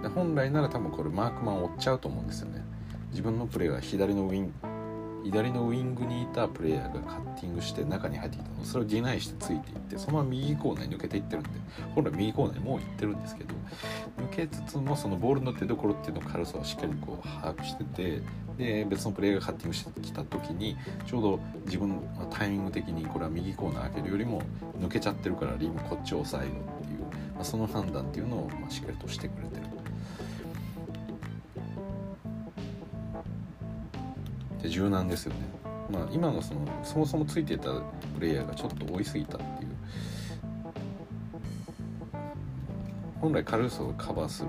で本来なら多分これマークマンを追っちゃうと思うんですよね。自分のプレーが左のウィン左のウイングにいたプレイヤーがカッティングして中に入ってきたの。それをディナイしてついていってそのまま右コーナーに抜けていってるんで。本来右コーナーにもう行ってるんですけど抜けつつもそのボールの出どころっていうのをカルソはしっかりこう把握しててで別のプレイヤーがカッティングしてきた時にちょうど自分のタイミング的にこれは右コーナー開けるよりも抜けちゃってるからリムこっちを抑えろっていう、まあ、その判断っていうのをまあしっかりとしてくれてる。で柔軟ですよね。まあ、今のそのそもそもついてたプレイヤーがちょっと多いすぎたっていう。本来カルーソをカバーする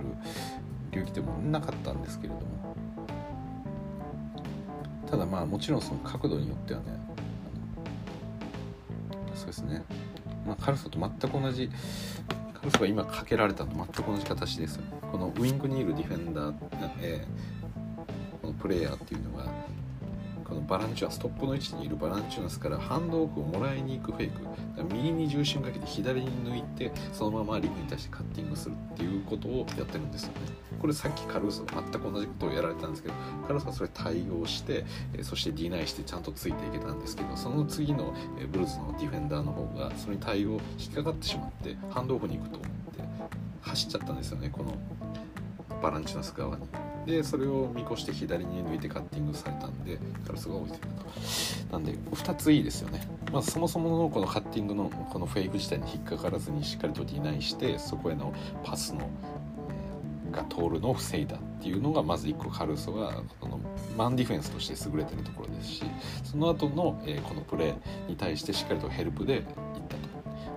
領域でもなかったんですけれども。ただまあもちろんその角度によってはねそうですね、まあ、カルソと全く同じカルソが今かけられたのと全く同じ形ですよね。このウイングにいるディフェンダー、えー、このプレイヤーっていうのがこのバランチュアストップの位置にいるバランチュアスからハンドオフをもらいに行くフェイク。右に重心かけて左に抜いてそのままリムに対してカッティングするっていうことをやってるんですよね。これさっきカルーソ全く同じことをやられたんですけどカルーソはそれ対応してそしてディナイしてちゃんとついていけたんですけどその次のブルーズのディフェンダーの方がそれに対応引っかかってしまってハンドオフに行くと思って走っちゃったんですよね。このバランチュアス側に。でそれを見越して左に抜いてカッティングされたんでカルスが置いてると。なんで2ついいですよね。まあそもそものこのカッティングのこのフェイク自体に引っかからずにしっかりとディナイしてそこへのパスの、えー、が通るのを防いだっていうのがまず1個カルソがこのマンディフェンスとして優れてるところですしその後の、えー、このプレーに対してしっかりとヘルプでいった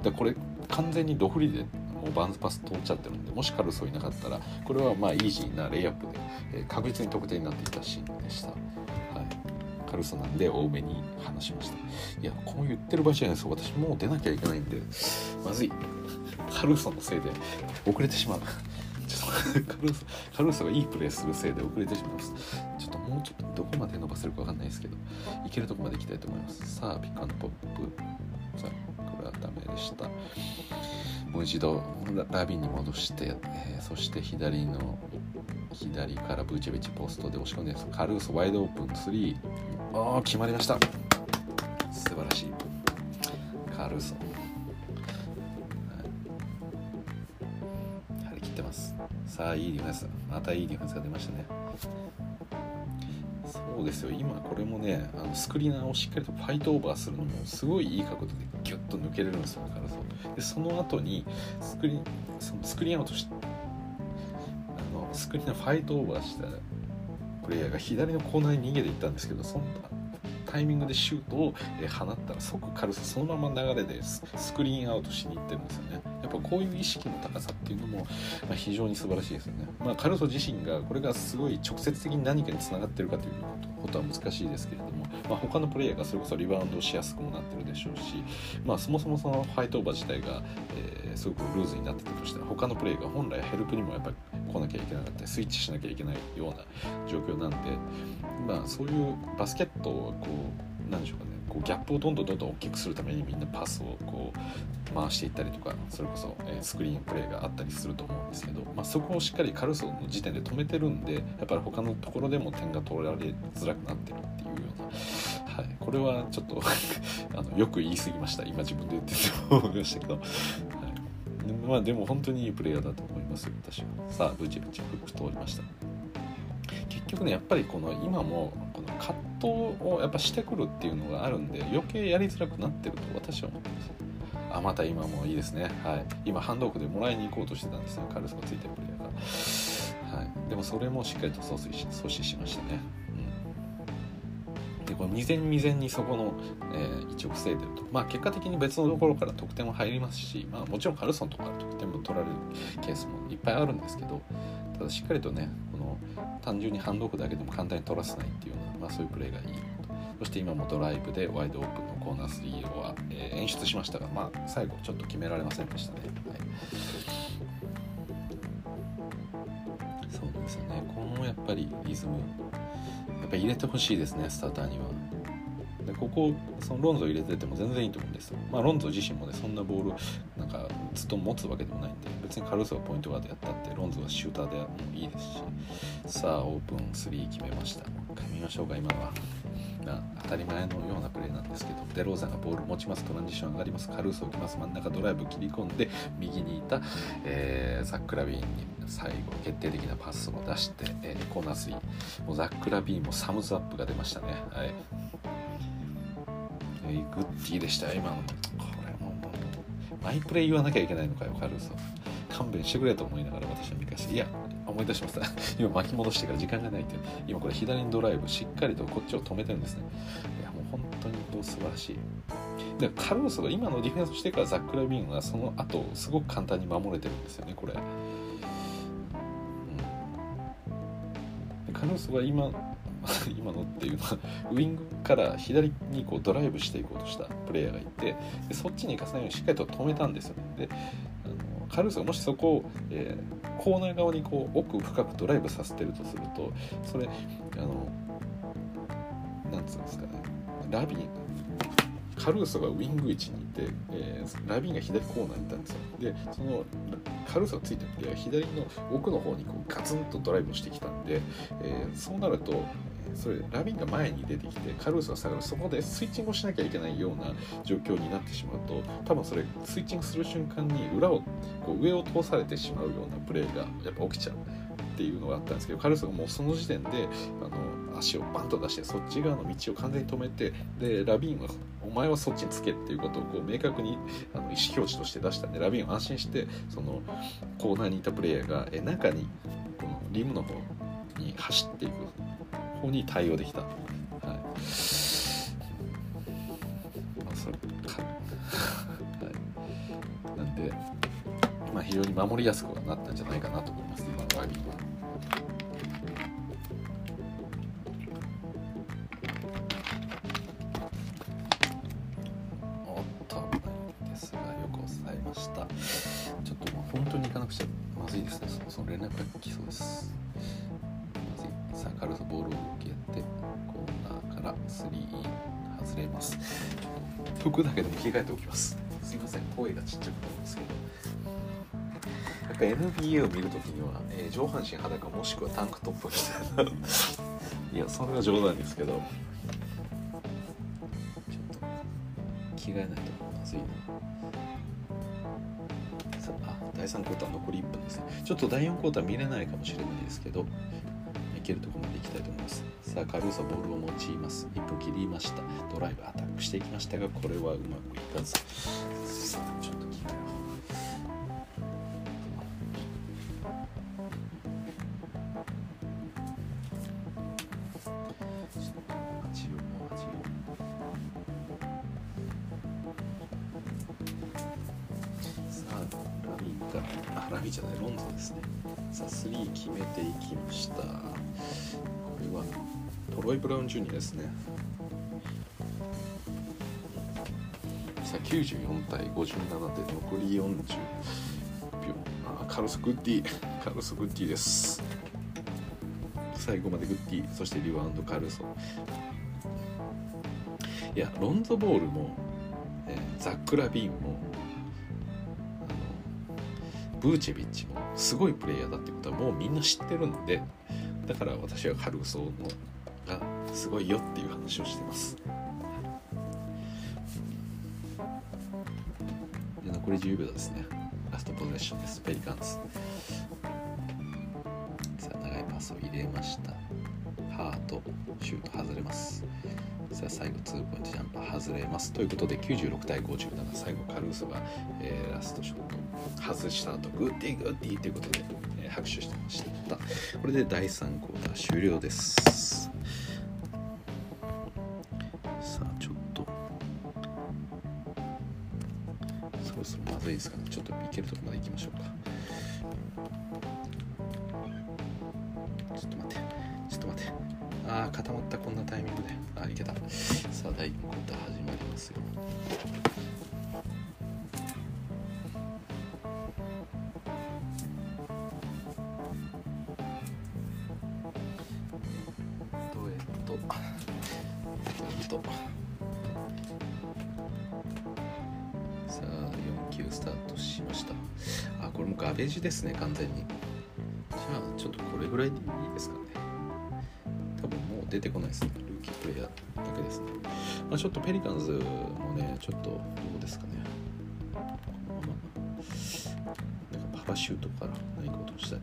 と。でこれ完全にドフリでもうバンズパス通っちゃってるんでもしカルソいなかったらこれはまあイージーなレイアップで、えー、確実に得点になっていたシーンでした。はい。カルソなんで多めに話しました。いやこう言ってる場合じゃないです私もう出なきゃいけないんでまずい。カルソのせいで遅れてしまう。ちょっとカルソカルソがいいプレーするせいで遅れてしまいます。ちょっともうちょっとどこまで伸ばせるかわかんないですけどいけるとこまで行きたいと思います。さあピックアンポップさあこれはダメでした。もう一度ラビンに戻して、えー、そして左の左からブーチェビッチポストで押し込んでカルーソワイドオープン3ああ決まりました。素晴らしい。カルーソ、張り切ってます。さあいいディフェンスまたいいディフェンスが出ましたね。そうですよ。今これもねあのスクリーナーをしっかりとファイトオーバーするのもすごいいい角度でギュッと抜けれるんですよ。だからそう。でその後にスクリーンそのスクリーンアウトしあのスクリーンのファイトオーバーしたプレイヤーが左のコーナーに逃げていったんですけどそのタイミングでシュートを放ったら即軽さそのまま流れでスクリーンアウトしに行ってるんですよね。やっぱこういう意識の高さっていうのも、ま、非常に素晴らしいですよね、まあ、カルソ自身がこれがすごい直接的に何かにつながってるかということは難しいですけれども、まあ、他のプレイヤーがそれこそリバウンドしやすくもなってるでしょうし、まあ、そもそもそのファイトオーバー自体が、えー、すごくルーズになってたとしたら他のプレイヤーが本来ヘルプにもやっぱり来なきゃいけなかったりスイッチしなきゃいけないような状況なんで、まあ、そういうバスケットをこうなんでしょうかね。こうギャップをどんどんどんどん大きくするためにみんなパスをこう回していったりとかそれこそ、えスクリーンプレーがあったりすると思うんですけど、まあ、そこをしっかりカルソの時点で止めてるんでやっぱり他のところでも点が取られづらくなってるっていうような、はい、これはちょっと あのよく言い過ぎました。今自分で言ってて思いましたけど。はい。まあでも本当にいいプレイヤーだと思いますよ私は。さあブチブチ。フック通りました。結局ねやっぱりこの今も葛藤をやっぱしてくるっていうのがあるんで余計やりづらくなってると私は思ってます。あまた今もいいですね。はい。今ハンドオフでもらいに行こうとしてたんですよ。軽さがついてるプレイヤーが。はい。でもそれもしっかりと阻止し阻止しましたね。うん。でこの未然未然にそこの、えー、位置を防いでると。まあ結果的に別のところから得点も入りますし、まあ、もちろんカルソンとか得点も取られるケースもいっぱいあるんですけどただしっかりとねこの単純にハンドオフだけでも簡単に取らせないっていうよ、まあ、そういうプレーがいいそして今もドライブでワイドオープンのコーナー3を、えー、演出しましたが、まあ、最後ちょっと決められませんでしたね。はい、そうですよねこのやっぱりリズムやっぱ入れてほしいですねスターターには。でここそのロンゾ入れてても全然いいと思うんですよ。まあ、ロンゾ自身もねそんなボールなんかずっと持つわけでもないんで別にカルーソがポイントガードやったってロンズはシューターでもいいですしさあオープン3決めました見ましょうか今のは当たり前のようなプレーなんですけどデローザがボールを持ちますトランジション上がります。カルーソ置きます。真ん中ドライブ切り込んで右にいた、えー、ザック・ラビーンに最後決定的なパスを出して、えー、コーナー3もうザック・ラビーンもサムズアップが出ましたね。はい、えー、グッディでした今の。これもうマイプレー言わなきゃいけないのかよカルーソ勘弁してくれと思いながら私は見返して。いや思い出しました。今巻き戻してから時間がないって今これ左にドライブしっかりとこっちを止めてるんですね。いやもう本当にこう素晴らしい。でカルロスが今のディフェンスしてからザック・ラビーンはその後すごく簡単に守れてるんですよねこれ、うん、カルロスは今 今のっていうのはウイングから左にこうドライブしていこうとしたプレイヤーがいてでそっちに行かせないようにしっかりと止めたんですよね。でカルーソがもしそこを、えー、コーナー側にこう奥深くドライブさせてるとするとそれあのなんつうんですかねラビンカルーソがウィング位置にいて、えー、ラビンが左コーナーにいたんですよでそのカルーソがついてるプレーは左の奥の方にこうガツンとドライブしてきたんで、えー、そうなるとそれラビンが前に出てきてカルーソが下がるそこでスイッチングをしなきゃいけないような状況になってしまうと多分それスイッチングする瞬間に裏をこう上を通されてしまうようなプレーがやっぱ起きちゃうっていうのがあったんですけどカルーソがもうその時点であの足をバンと出してそっち側の道を完全に止めてでラビンはお前はそっちにつけっていうことをこう明確にあの意思表示として出したんでラビンは安心してそのコーナーにいたプレイヤーがえ中にこのリムの方に走っていく。方に対応できた。はい。まあ、それか。はい。なんで、まあ、非常に守りやすくはなったんじゃないかなと思います、今のラビーは。おっと、ですが、よく抑えました。ちょっと本当に行かなくちゃまずいですね。その連絡が来そうです。さあカルソボールを受けてコーナーから3イン外れます。服だけでも着替えておきます。すいません声がちっちゃくなるんですけど。やっぱ NBA を見るときには、えー、上半身裸もしくはタンクトップみたいな。いやそれは冗談ですけど。ちょっと着替えないとまずいな。さあ第3クォーター残り1分ですね。ちょっと第4クォーター見れないかもしれないですけど。けるところまでいきたいと思います。さあカルーソボールを用います。1分切りました。ドライブアタックしていきましたがこれはうまくいかず。さあちょっと聞かよあラビじゃないロンドンですね。さあ3決めていきました。これはトロイ・ブラウン・ジュニアですね。さあ94対57で残り40秒。あカルス・グッディカルス・グッディです。最後までグッディそしてリワウンド・カルソ。いやロンゾボールも、えー、ザック・ラビーンもブーチェビッチもすごいプレイヤーだってことはもうみんな知ってるんでだから私はカルソのがすごいよっていう話をしてます。で残り10秒ですね。ラストポゼッションです。ペリカンズさあ長いパスを入れました。ハートシュート外れます。さあ最後2ポイントジャンパー外れます。ということで96対57最後カルーソが、えー、ラストショット外した後グッディグッディということで拍手してました。これで第3クォーター終了です。さあちょっと。そろそろまずいですかね。ちょっといけるとこまで行きましょうか。あこれもガベージですね完全に。じゃあちょっとこれぐらいでいいですかね。多分もう出てこないですね。ルーキープレイヤーだけですね、まあ、ちょっとペリカンズもねちょっとどうですかね。このままなんかパパシュートから何か落としたり。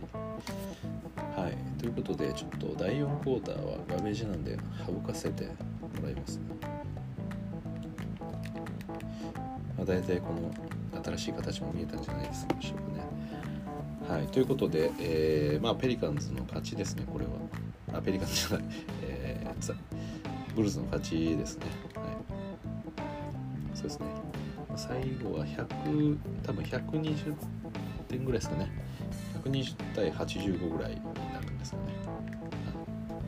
はい。ということでちょっと第4クォーターはガベージなんで省かせてもらいますね。まあ、大体この新しい形も見えたんじゃないでしょうか。はい、ということで、えーまあ、ペリカンズの勝ちですね、これは。あ、ペリカンズじゃない、えー、ブルーズの勝ちですね。はい、そうですね。最後は100、多分120点ぐらいですかね。120対85ぐらいになるんですかね。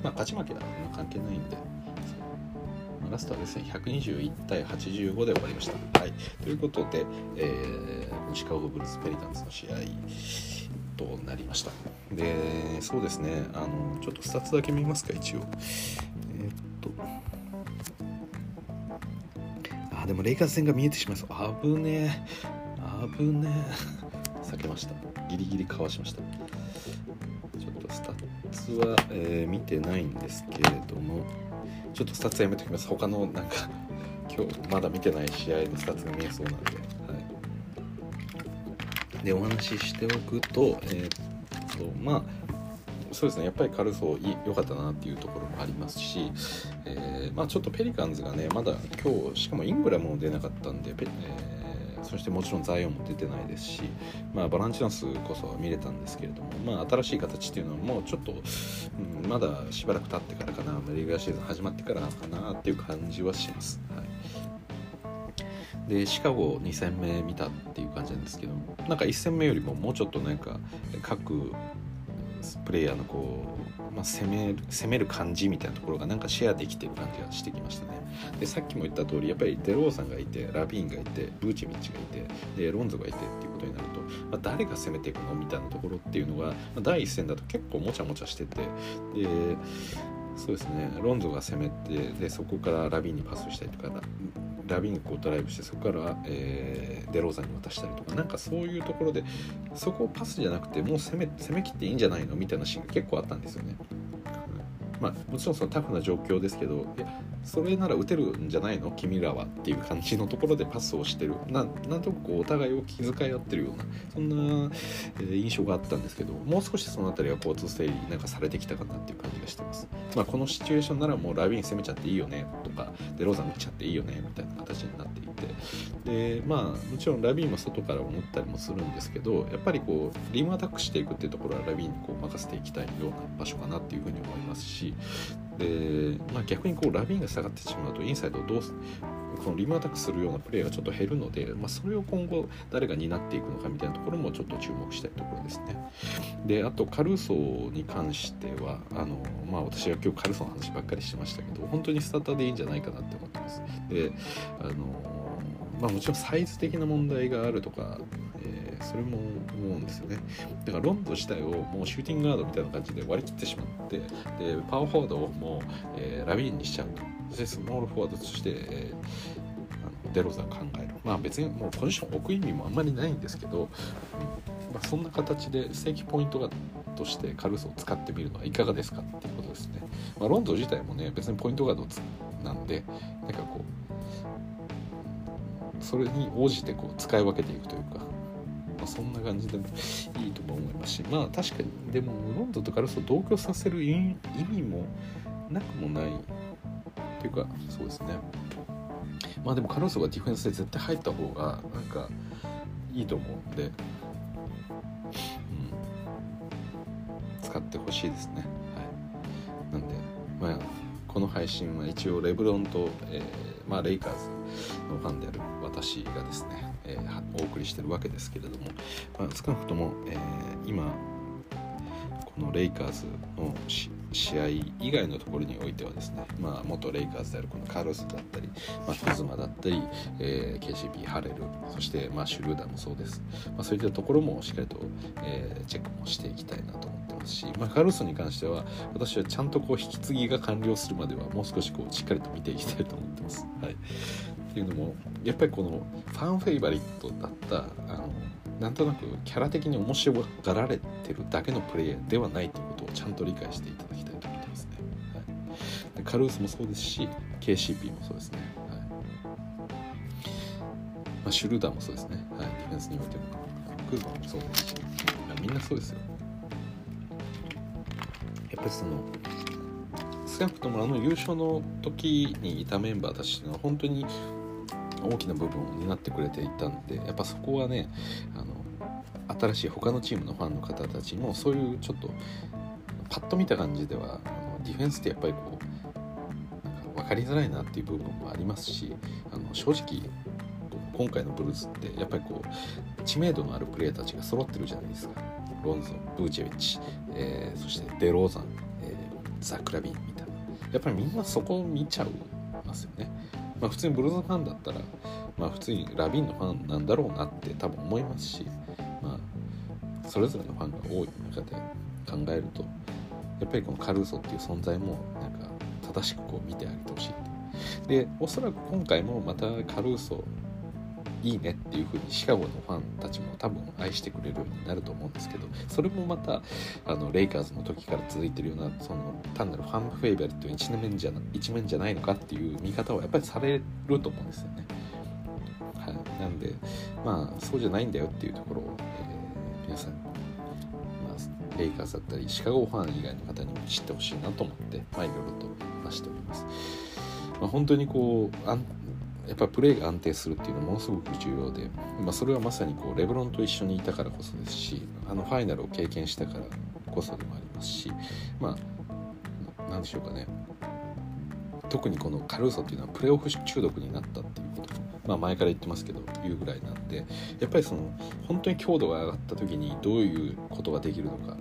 まあ、勝ち負けは関係ないんで。ラストはですね121対85で終わりました。はい、ということで、えー、シカゴブルズ・ペリカンズの試合となりました。でそうですね。あのちょっとスタッツだけ見ますか一応。えー、っと。あでもレイカーズ戦が見えてしまいそう。危ねえ。危ねえ。避けました。ギリギリかわしました。ちょっとスタッツは、えー、見てないんですけれども。ちょっとスタッツやめておきます。他のなんか今日まだ見てない試合のスタッツが見えそうなんで、でお話ししておくとえー、っとまあそうですねやっぱりカルーソ良かったなっていうところもありますし、えー、まあ、ちょっとペリカンズがねまだ今日しかもイングラムも出なかったんで、えーそしてもちろんザイオンも出てないですし、まあ、バランチュナスこそ見れたんですけれども、まあ、新しい形っていうのはもうちょっと、うん、まだしばらく経ってからかなレギュラーシーズン始まってからかなっていう感じはします。はいでシカゴ2戦目見たっていう感じなんですけどなんか1戦目よりももうちょっとなんか各プレイヤーのこう、まあ、攻める攻める感じみたいなところがなんかシェアできてる感じがしてきましたね。でさっきも言った通りやっぱりデローさんがいてラビーンがいてブーチェミッチがいてでロンゾがいてっていうことになると、まあ、誰が攻めていくのみたいなところっていうのが、まあ、第一戦だと結構もちゃもちゃしててでそうですね。ロンゾが攻めてでそこからラビンにパスしたりとかラビングをドライブしてそこから、えー、デローザに渡したりとかなんかそういうところでそこをパスじゃなくてもう攻め攻めきっていいんじゃないの？みたいなシーンが結構あったんですよね。まあ、もちろんそのタフな状況ですけどいやそれなら打てるんじゃないの？君らはっていう感じのところでパスをしてる。ななんとなくこうお互いを気遣い合ってるようなそんな、えー、印象があったんですけどもう少しその辺りは交通整理なんかされてきたかなっていう感じがしてます、まあ、このシチュエーションならもうラビーン攻めちゃっていいよねとかデローザン打っちゃっていいよねみたいな形になっていてでまあもちろんラビーンも外から思ったりもするんですけどやっぱりこうリームアタックしていくっていうところはラビーンにこう任せていきたいような場所かなっていうふうに思いますしで、まあ、逆にこうラビーンが下がってしまうとインサイドをどうこのリムアタックするようなプレーがちょっと減るので、まあ、それを今後誰が担っていくのかみたいなところもちょっと注目したいところですね。であとカルーソーに関してはあの、まあ、私は今日カルーソの話ばっかりしてましたけど本当にスターターでいいんじゃないかなって思ってます。であのまあ、もちろんサイズ的な問題があるとか、えー、それも思うんですよね。だからロンドン自体をもうシューティングガードみたいな感じで割り切ってしまってでパワーフォワードをもう、えー、ラビーンにしちゃうと。そしてスモールフォワードとして、えー、あのデロザ考える。まあ別にもうポジション置く意味もあんまりないんですけど、まあ、そんな形で正規ポイントがとしてカルーソを使ってみるのはいかがですか？っていうことですね、まあ、ロンドン自体もね別にポイントガードなんでなんかこうそれに応じてこう使い分けていくというか、まあ、そんな感じでもいいとも思いますしまあ確かにでもロンドンとカルソを同居させる意味もなくもないというかそうですね。まあでもカルソがディフェンスで絶対入った方がなんかいいと思うんで、うん、使ってほしいですね。はい。なんでまあこの配信は一応レブロンと、えー、まあ、レイカーズのファンである私がですね、えー、お送りしてるわけですけれども、まあ、少なくとも、えー、今このレイカーズの試合以外のところにおいてはですね、まあ、元レイカーズであるこのカルスだったり、まあ、クズマだったり、えー、KCP ハレルそして、まあ、シュルーダーもそうです、まあ、そういったところもしっかりと、えー、チェックもしていきたいなと思ってますし、まあ、カルスに関しては私はちゃんとこう引き継ぎが完了するまではもう少しこうしっかりと見ていきたいと思ってます。はいっていうのもやっぱりこのファンフェイバリットだったあのなんとなくキャラ的に面白がられてるだけのプレイヤーではないということをちゃんと理解していただきたいと思ってますね。はい、カルースもそうですし KCP もそうですね。はいまあ、シュルーダーもそうですね。はい、ディフェンスにおいても。クーズマもそうですし、みんなそうですよ。やっぱりその少なくともあの優勝の時にいたメンバーたちっていうのは本当に大きな部分を担ってくれていたんでやっぱそこはねあの新しい他のチームのファンの方たちもそういうちょっとパッと見た感じではあのディフェンスってやっぱりこうなんか分かりづらいなっていう部分もありますしあの正直今回のブルーズってやっぱりこう知名度のあるプレーヤーたちが揃ってるじゃないですか。ロンゾブーチェビッチ、えー、そしてデローザン、えー、ザ・クラビンみたいな。やっぱりみんなそこを見ちゃいますよね。まあ、普通にブルーズファンだったら、まあ、普通にラビンのファンなんだろうなって多分思いますし、まあ、それぞれのファンが多い中で考えるとやっぱりこのカルーソっていう存在もなんか正しくこう見てあげてほしいでおそらく今回もまたカルーソいいねっていう風にシカゴのファンたちも多分愛してくれるようになると思うんですけどそれもまたあのレイカーズの時から続いてるようなその単なるファンフェイバリット一面じゃ一面じゃないのかっていう見方をやっぱりされると思うんですよね。はい、なんでまあそうじゃないんだよっていうところを、えー、皆さん、ま、レイカーズだったりシカゴファン以外の方にも知ってほしいなと思って、いろいろと話しております。まあ、本当にこうやっぱりプレーが安定するっていうのはものすごく重要で、まあ、それはまさにこうレブロンと一緒にいたからこそですしあのファイナルを経験したからこそでもありますしまあ何でしょうかね。特にこのカルーソっていうのはプレーオフ中毒になったっていうことまあ、前から言ってますけど言うぐらいなんでやっぱりその本当に強度が上がった時にどういうことができるのか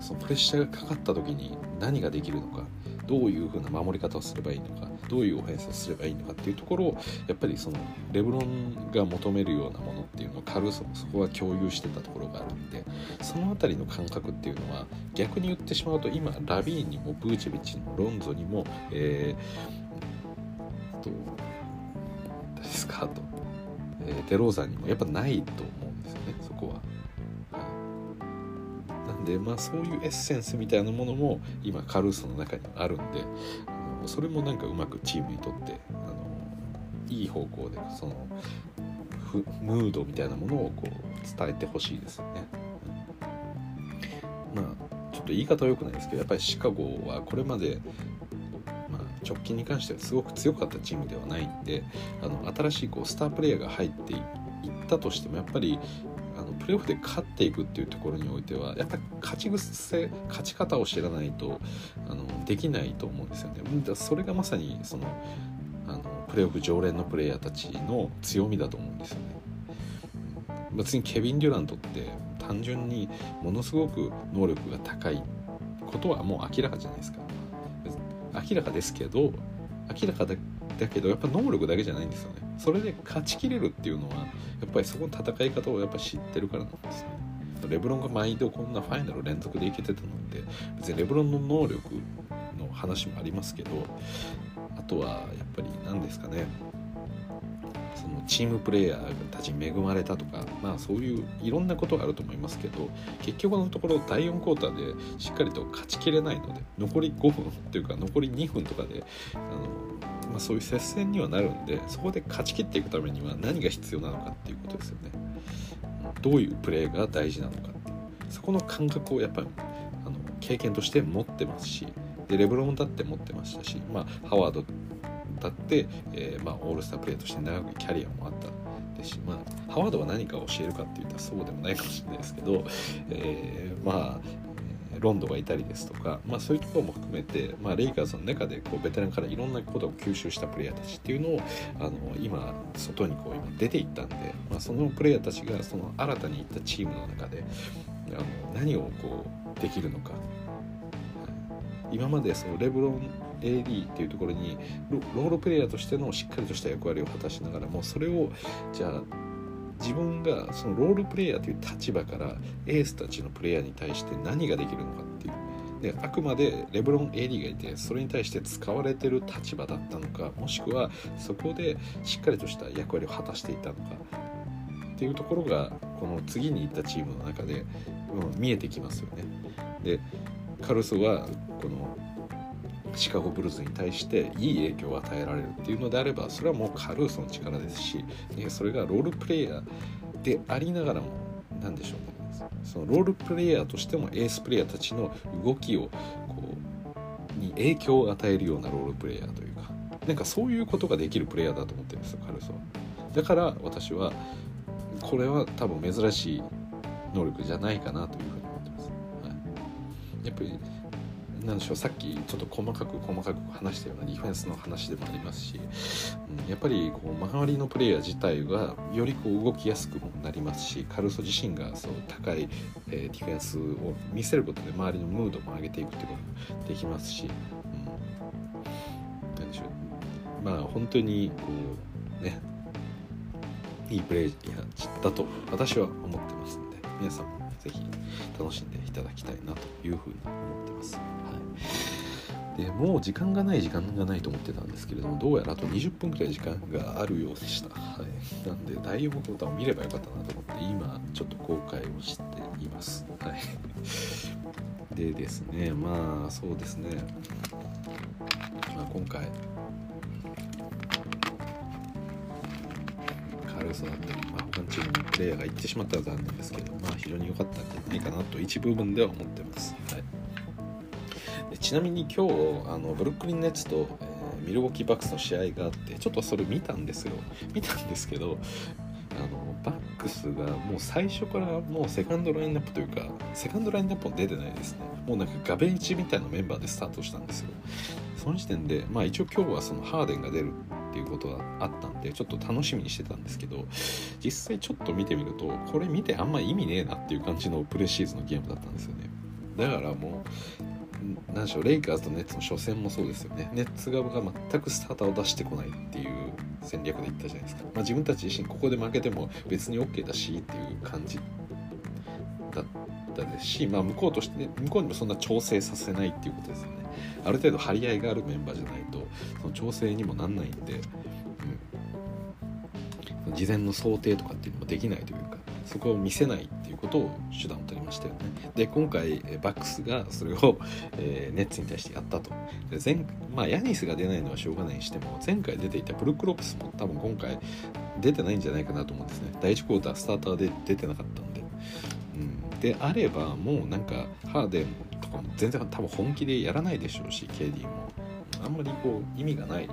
そのプレッシャーがかかった時に何ができるのかどういうふうな守り方をすればいいのかどういうオフェンスをすればいいのかっていうところをやっぱりそのレブロンが求めるようなものっていうのをカルーソもそこは共有してたところがあるんでその辺りの感覚っていうのは逆に言ってしまうと今ラビーンにもブーチェビッチにもロンゾにもえー、と誰ですかと、え、デローザンにもやっぱないと思うんですよねそこは。なんでまあそういうエッセンスみたいなものも今カルーソの中にあるんでそれもなんかうまくチームにとってあのいい方向でそのムードみたいなものをこう伝えてほしいですよね。まあちょっと言い方は良くないですけどやっぱりシカゴはこれまでまあ、直近に関してはすごく強かったチームではないんであの新しいこうスタープレーヤーが入っていったとしてもやっぱりあのプレーオフで勝っていくっていうところにおいてはやっぱり勝ち癖勝ち方を知らないとあのできないと思うんですよね。それがまさにそのあのプレーオフ常連のプレイヤーたちの強みだと思うんですよね。別にケビン・デュラントって単純にものすごく能力が高いことはもう明らかじゃないですか。明らかですけど明らかだけどやっぱ能力だけじゃないんですよね。それで勝ちきれるっていうのはやっぱりそこの戦い方をやっぱ知ってるからなんですね。レブロンが毎度こんなファイナル連続でいけてたので別にレブロンの能力の話もありますけどあとはやっぱり何ですかねそのチームプレーヤーたちに恵まれたとかまあそういういろんなことがあると思いますけど結局のところ第4クォーターでしっかりと勝ちきれないので残り5分というか残り2分とかであのまあ、そういう接戦にはなるんでそこで勝ち切っていくためには何が必要なのかっていうことですよね。どういうプレーが大事なのかっていうそこの感覚をやっぱりあの経験として持ってますしでレブロンだって持ってましたし、まあ、ハワードだって、えーまあ、オールスタープレーとして長くキャリアもあったですし、まあ、ハワードは何か教えるかっていったらそうでもないかもしれないですけど、えー、まあロンドがいたりですとか、まあ、そういうところも含めて、まあ、レイカーズの中でこうベテランからいろんなことを吸収したプレイヤーたちっていうのをあの今外にこう今出ていったんで、まあ、そのプレイヤーたちがその新たにいったチームの中であの何をこうできるのか。今までそのレブロン AD っていうところにロールプレイヤーとしてのしっかりとした役割を果たしながらもそれをじゃあ自分がそのロールプレイヤーという立場からエースたちのプレイヤーに対して何ができるのかっていうであくまでレブロン AD がいてそれに対して使われてる立場だったのかもしくはそこでしっかりとした役割を果たしていたのかっていうところがこの次に行ったチームの中で、うん、見えてきますよね。でカルソはこのシカゴブルーズに対していい影響を与えられるっていうのであればそれはもうカルーソの力ですしそれがロールプレイヤーでありながらも何でしょうね。そのロールプレイヤーとしてもエースプレイヤーたちの動きをこうに影響を与えるようなロールプレイヤーというかなんかそういうことができるプレイヤーだと思ってるんですよ。カルーソはだから私はこれは多分珍しい能力じゃないかなというふうに思ってます、はい、やっぱりなんでしょうさっきちょっと細かく細かく話したようなディフェンスの話でもありますし、うん、やっぱりこう周りのプレイヤー自体がよりこう動きやすくもなりますしカルソ自身がそう高い、えー、ディフェンスを見せることで周りのムードも上げていくってこともできますし、うん、なんでしょうまあ本当にこうねいいプレイヤーだと私は思ってますので皆さんもぜひ楽しんでいただきたいなというふうに思ってます。でもう時間がない時間がないと思ってたんですけれどもどうやらあと20分くらい時間があるようでした、はい、なんで第4ボタンを見ればよかったなと思って今ちょっと後悔をしています。はい。でですねまあそうですね、まあ、今回カルソだったり、まあ、他のチームのプレイヤーが行ってしまったら残念ですけど、まあ、非常に良かったんじゃないかなと一部分では思ってます。はい。ちなみに今日あのブルックリン・ネッツと、えー、ミルウォーキー・バックスの試合があってちょっとそれ見たんですよ。見たんですけどあのバックスがもう最初からもうセカンドラインナップというかセカンドラインナップも出てないですね。もうなんかガベージみたいなメンバーでスタートしたんですよ。その時点でまあ一応今日はそのハーデンが出るっていうことがあったんでちょっと楽しみにしてたんですけど実際ちょっと見てみるとこれ見てあんま意味ねえなっていう感じのプレシーズンのゲームだったんですよね。だからもう何でしょうレイカーズとネッツの初戦もそうですよね。ネッツ側が全くスターターを出してこないっていう戦略で言ったじゃないですか、まあ、自分たち自身ここで負けても別に OK だしっていう感じだったですし、まあ、向こうとして、ね向こうにもそんな調整させないっていうことですよね。ある程度張り合いがあるメンバーじゃないとその調整にもなんないんで、うん、事前の想定とかっていうのもできないというかそこを見せないっていうことを手段を取りましたよね。で今回バックスがそれを、えー、ネッツに対してやったと。で前まあヤニスが出ないのはしょうがないにしても前回出ていたブルク・ロペスも多分今回出てないんじゃないかなと思うんですね。第1クォータースターターで出てなかったんで、うん、であればもうなんかハーデンとかも全然多分本気でやらないでしょうし KD も。あんまりこう意味がない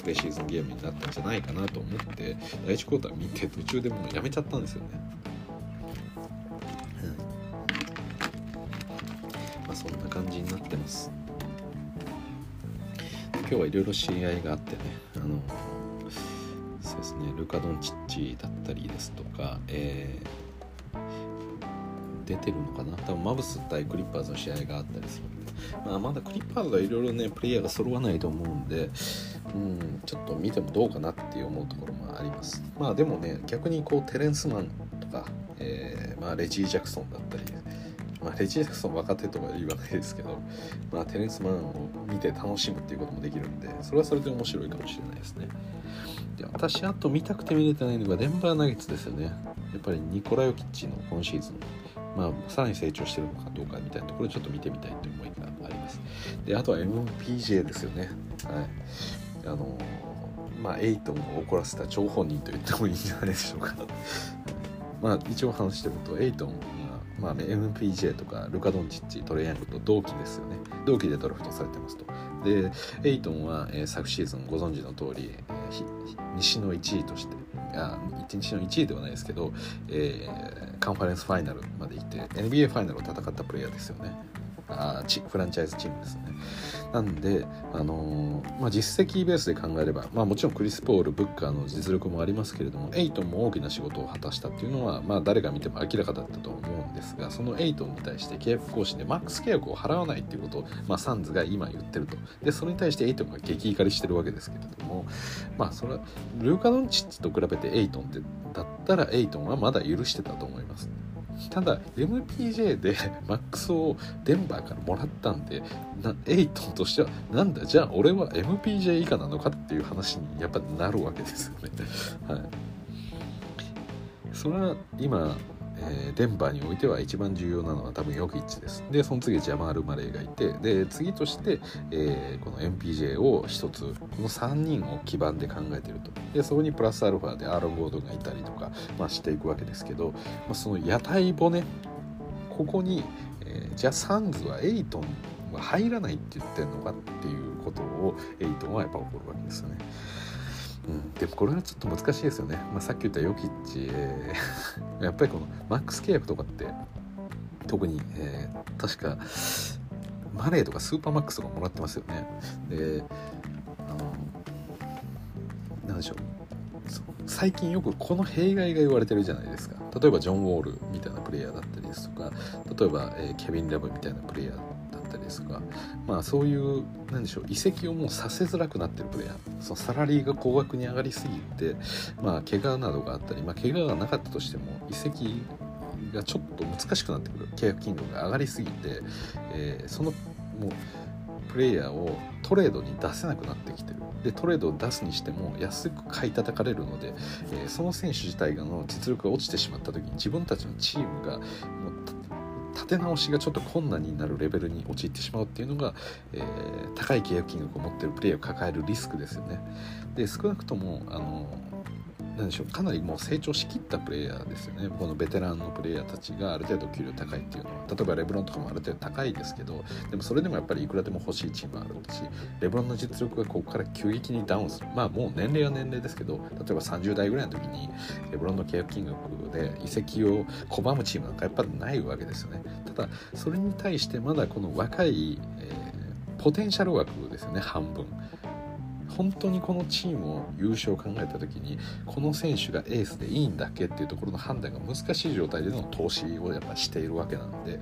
プレシーズンゲームになったんじゃないかなと思って第1クォーター見て途中でもうやめちゃったんですよね。そんな感じになってます。今日はいろいろ試合があってねあのそうですねルカ・ドンチッチだったりですとか、えー、出てるのかな？多分マブス対クリッパーズの試合があったりするんで、まあ、まだクリッパーズはいろいろねプレイヤーが揃わないと思うんでうんちょっと見てもどうかなって思うところもあります。まあでもね逆にこうテレンスマンとか、えーまあ、レジー・ジャクソンだったまあ、レジー・ジャクソン若手とは言わないですけど、まあ、テレンス・マンを見て楽しむっていうこともできるんでそれはそれで面白いかもしれないですね。で私あと見たくて見れてないのがデンバー・ナゲッツですよね。やっぱりニコラヨキッチの今シーズン。まあ、さらに成長してるのかどうかみたいなところちょっと見てみたいという思いがあります。であとは MPJ ですよね。はい。あのまあエイトンを怒らせた張本人と言ってもいいんじゃないでしょうか。まあ一応話してるとエイトンまあね、MPJ とかルカ・ドンチッチトレイヤングと同期ですよね。同期でドラフトされてますと。でエイトンは、えー、昨シーズンご存知の通り、えー、西の1位としてあ西の1位ではないですけど、えー、カンファレンスファイナルまで行って NBA ファイナルを戦ったプレイヤーですよね。あチフランチャイズチームですねなんで、あのー、まあ、実績ベースで考えれば、まあ、もちろんクリス・ポールブッカーの実力もありますけれどもエイトンも大きな仕事を果たしたっていうのは、まあ、誰が見ても明らかだったと思うんですがそのエイトンに対して契約更新でマックス契約を払わないっていうことを、まあ、サンズが今言ってるとでそれに対してエイトンが激怒りしてるわけですけれどもまあそれはルーカ・ドンチッチと比べてエイトンってだったらエイトンはまだ許してたと思います。ただ MPJ で マックスをデンバーからもらったんでなエイトンとしてはなんだじゃあ俺は MPJ 以下なのかっていう話にやっぱなるわけですよね。はい、それは今えー、デンバーにおいては一番重要なのは多分ヨキッチです。で、その次ジャマール・マレーがいて、で、次として、えー、この MPJ を一つ、この3人を基盤で考えていると。で、そこにプラスアルファでアーロン・ゴードンがいたりとか、まあ、していくわけですけど、まあ、その屋台骨、ここに、えー、じゃあサンズはエイトンは入らないって言ってんのかっていうことをエイトンはやっぱ起こるわけですよね。うん、でもこれはちょっと難しいですよね、まあ、さっき言ったヨキッチ、えー、やっぱりこのマックス契約とかって特に、えー、確かマレーとかスーパーマックスとかもらってますよね。であのなんでしょう。最近よくこの弊害が言われてるじゃないですか。例えばジョン・ウォールみたいなプレイヤーだったりですとか例えば、えー、ケビン・ラブみたいなプレイヤーですとか、まあ、そういうなんでしょう移籍をもうさせづらくなってるプレイヤー。そのサラリーが高額に上がりすぎて、まあ、怪我などがあったり、まあ、怪我がなかったとしても移籍がちょっと難しくなってくる。契約金額が上がりすぎて、えー、そのもうプレイヤーをトレードに出せなくなってきてる。でトレードを出すにしても安く買い叩かれるので、えー、その選手自体の実力が落ちてしまった時に自分たちのチームがもう立て直しがちょっと困難になるレベルに陥ってしまうっていうのが、えー、高い契約金額を持ってるプレイヤーを抱えるリスクですよね。で少なくともあの何でしょうかなりもう成長しきったプレイヤーですよね。このベテランのプレイヤーたちがある程度給料高いっていうのは。例えばレブロンとかもある程度高いですけどでもそれでもやっぱりいくらでも欲しいチームあるしレブロンの実力がここから急激にダウンする。まあもう年齢は年齢ですけど例えば30代ぐらいの時にレブロンの契約金額で移籍を拒むチームなんかやっぱりないわけですよね。ただそれに対してまだこの若い、えー、ポテンシャル枠ですよね半分。本当にこのチームを優勝を考えた時にこの選手がエースでいいんだっけっていうところの判断が難しい状態での投資をやっぱしているわけなので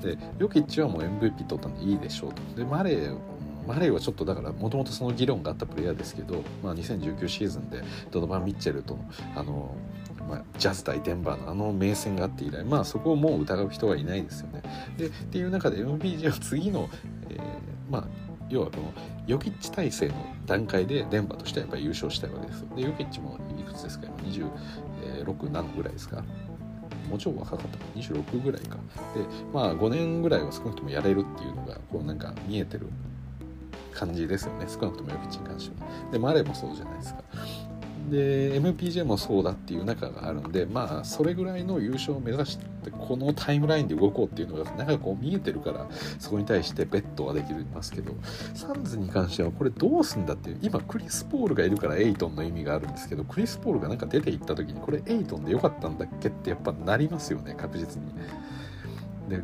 でヨキッチはもう MVP 取ったんでいいでしょうとでマレーマレーはちょっとだからもともとその議論があったプレイヤーですけど、まあ、2019シーズンでドノバン・ミッチェルとのあの、まあ、ジャズ対デンバーのあの名戦があって以来、まあ、そこをもう疑う人はいないですよね。でっていう中で MPG は次の、えー、まあ要はこのヨキッチ体制の段階で電波としてはやっぱり優勝したいわけですでヨキッチもいくつですか？今26、7ぐらいですか？もちろん若かった。か26ぐらいか。でまあ5年ぐらいは少なくともやれるっていうのがこうなんか見えてる感じですよね。少なくともヨキッチに関しては。でマレーもそうじゃないですか。で MPJ もそうだっていう中があるんでまあそれぐらいの優勝を目指してこのタイムラインで動こうっていうのがなんかこう見えてるからそこに対してベットはできますけどサンズに関してはこれどうすんだっていう今クリス・ポールがいるからエイトンの意味があるんですけどクリス・ポールがなんか出ていった時にこれエイトンでよかったんだっけってやっぱなりますよね確実に。で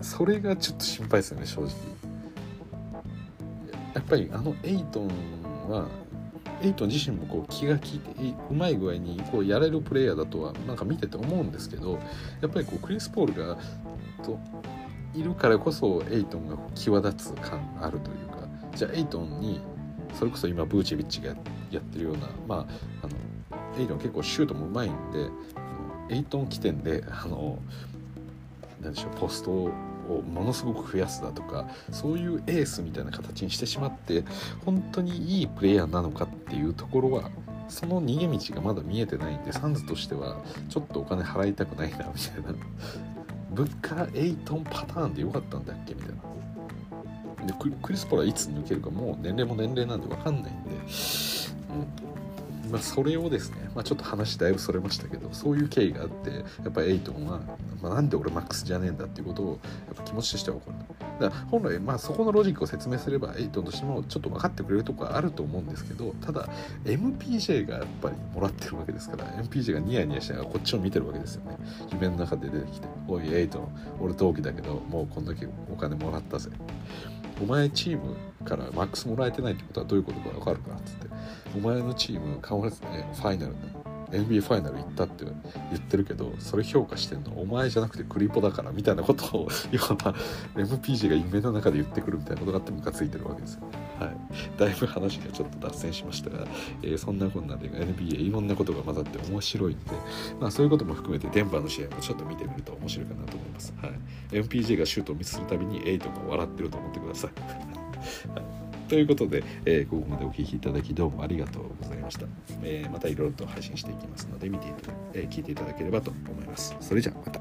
それがちょっと心配ですよね正直。やっぱりあのエイトンはエイト自身もこう気が利いてうまい具合にこうやれるプレイヤーだとはなんか見てて思うんですけどやっぱりこうクリス・ポールがといるからこそエイトンが際立つ感あるというかじゃあエイトンにそれこそ今ブーチェビッチがやってるようなまああのエイトン結構シュートもうまいんでエイトン起点であの何でしょうポストををものすごく増やすだとかそういうエースみたいな形にしてしまって本当にいいプレイヤーなのかっていうところはその逃げ道がまだ見えてないんでサンズとしてはちょっとお金払いたくないなみたいな。物価エイトンパターンでよかったんだっけみたいな。でクリスポラいつ抜けるかもう年齢も年齢なんで分かんないんで、うんまあ、それをですね、まあ、ちょっと話だいぶそれましたけどそういう経緯があってやっぱエイトンは、まあ、なんで俺マックスじゃねえんだっていうことをやっぱ気持ちとしては起こる。だから本来、まあ、そこのロジックを説明すればエイトンとしてもちょっと分かってくれるとこはあると思うんですけどただ MPJ がやっぱりもらってるわけですから MPJ がニヤニヤしながらこっちを見てるわけですよね。夢の中で出てきて「おいエイトン俺同期だけどもうこんだけお金もらったぜ」お前チームからマックスもらえてないってことはどういうことか分かるかっつって。お前のチーム変わらずねファイナル NBA ファイナル行ったって言ってるけどそれ評価してんのお前じゃなくてクリポだからみたいなことを要は MPG が夢の中で言ってくるみたいなことがあってムカついてるわけですよ。はい、だいぶ話がちょっと脱線しましたが、えー、そんなこんなで NBA いろんなことが混ざって面白いんで、まあ、そういうことも含めて電波の試合もちょっと見てみると面白いかなと思います。はい、MPG がシュートをミスするたびにエイトが笑ってると思ってください。はいということで、えー、ここまでお聴きいただきどうもありがとうございました。えー、またいろいろと配信していきますので、見ていただ、えー、聞いていただければと思います。それじゃあまた。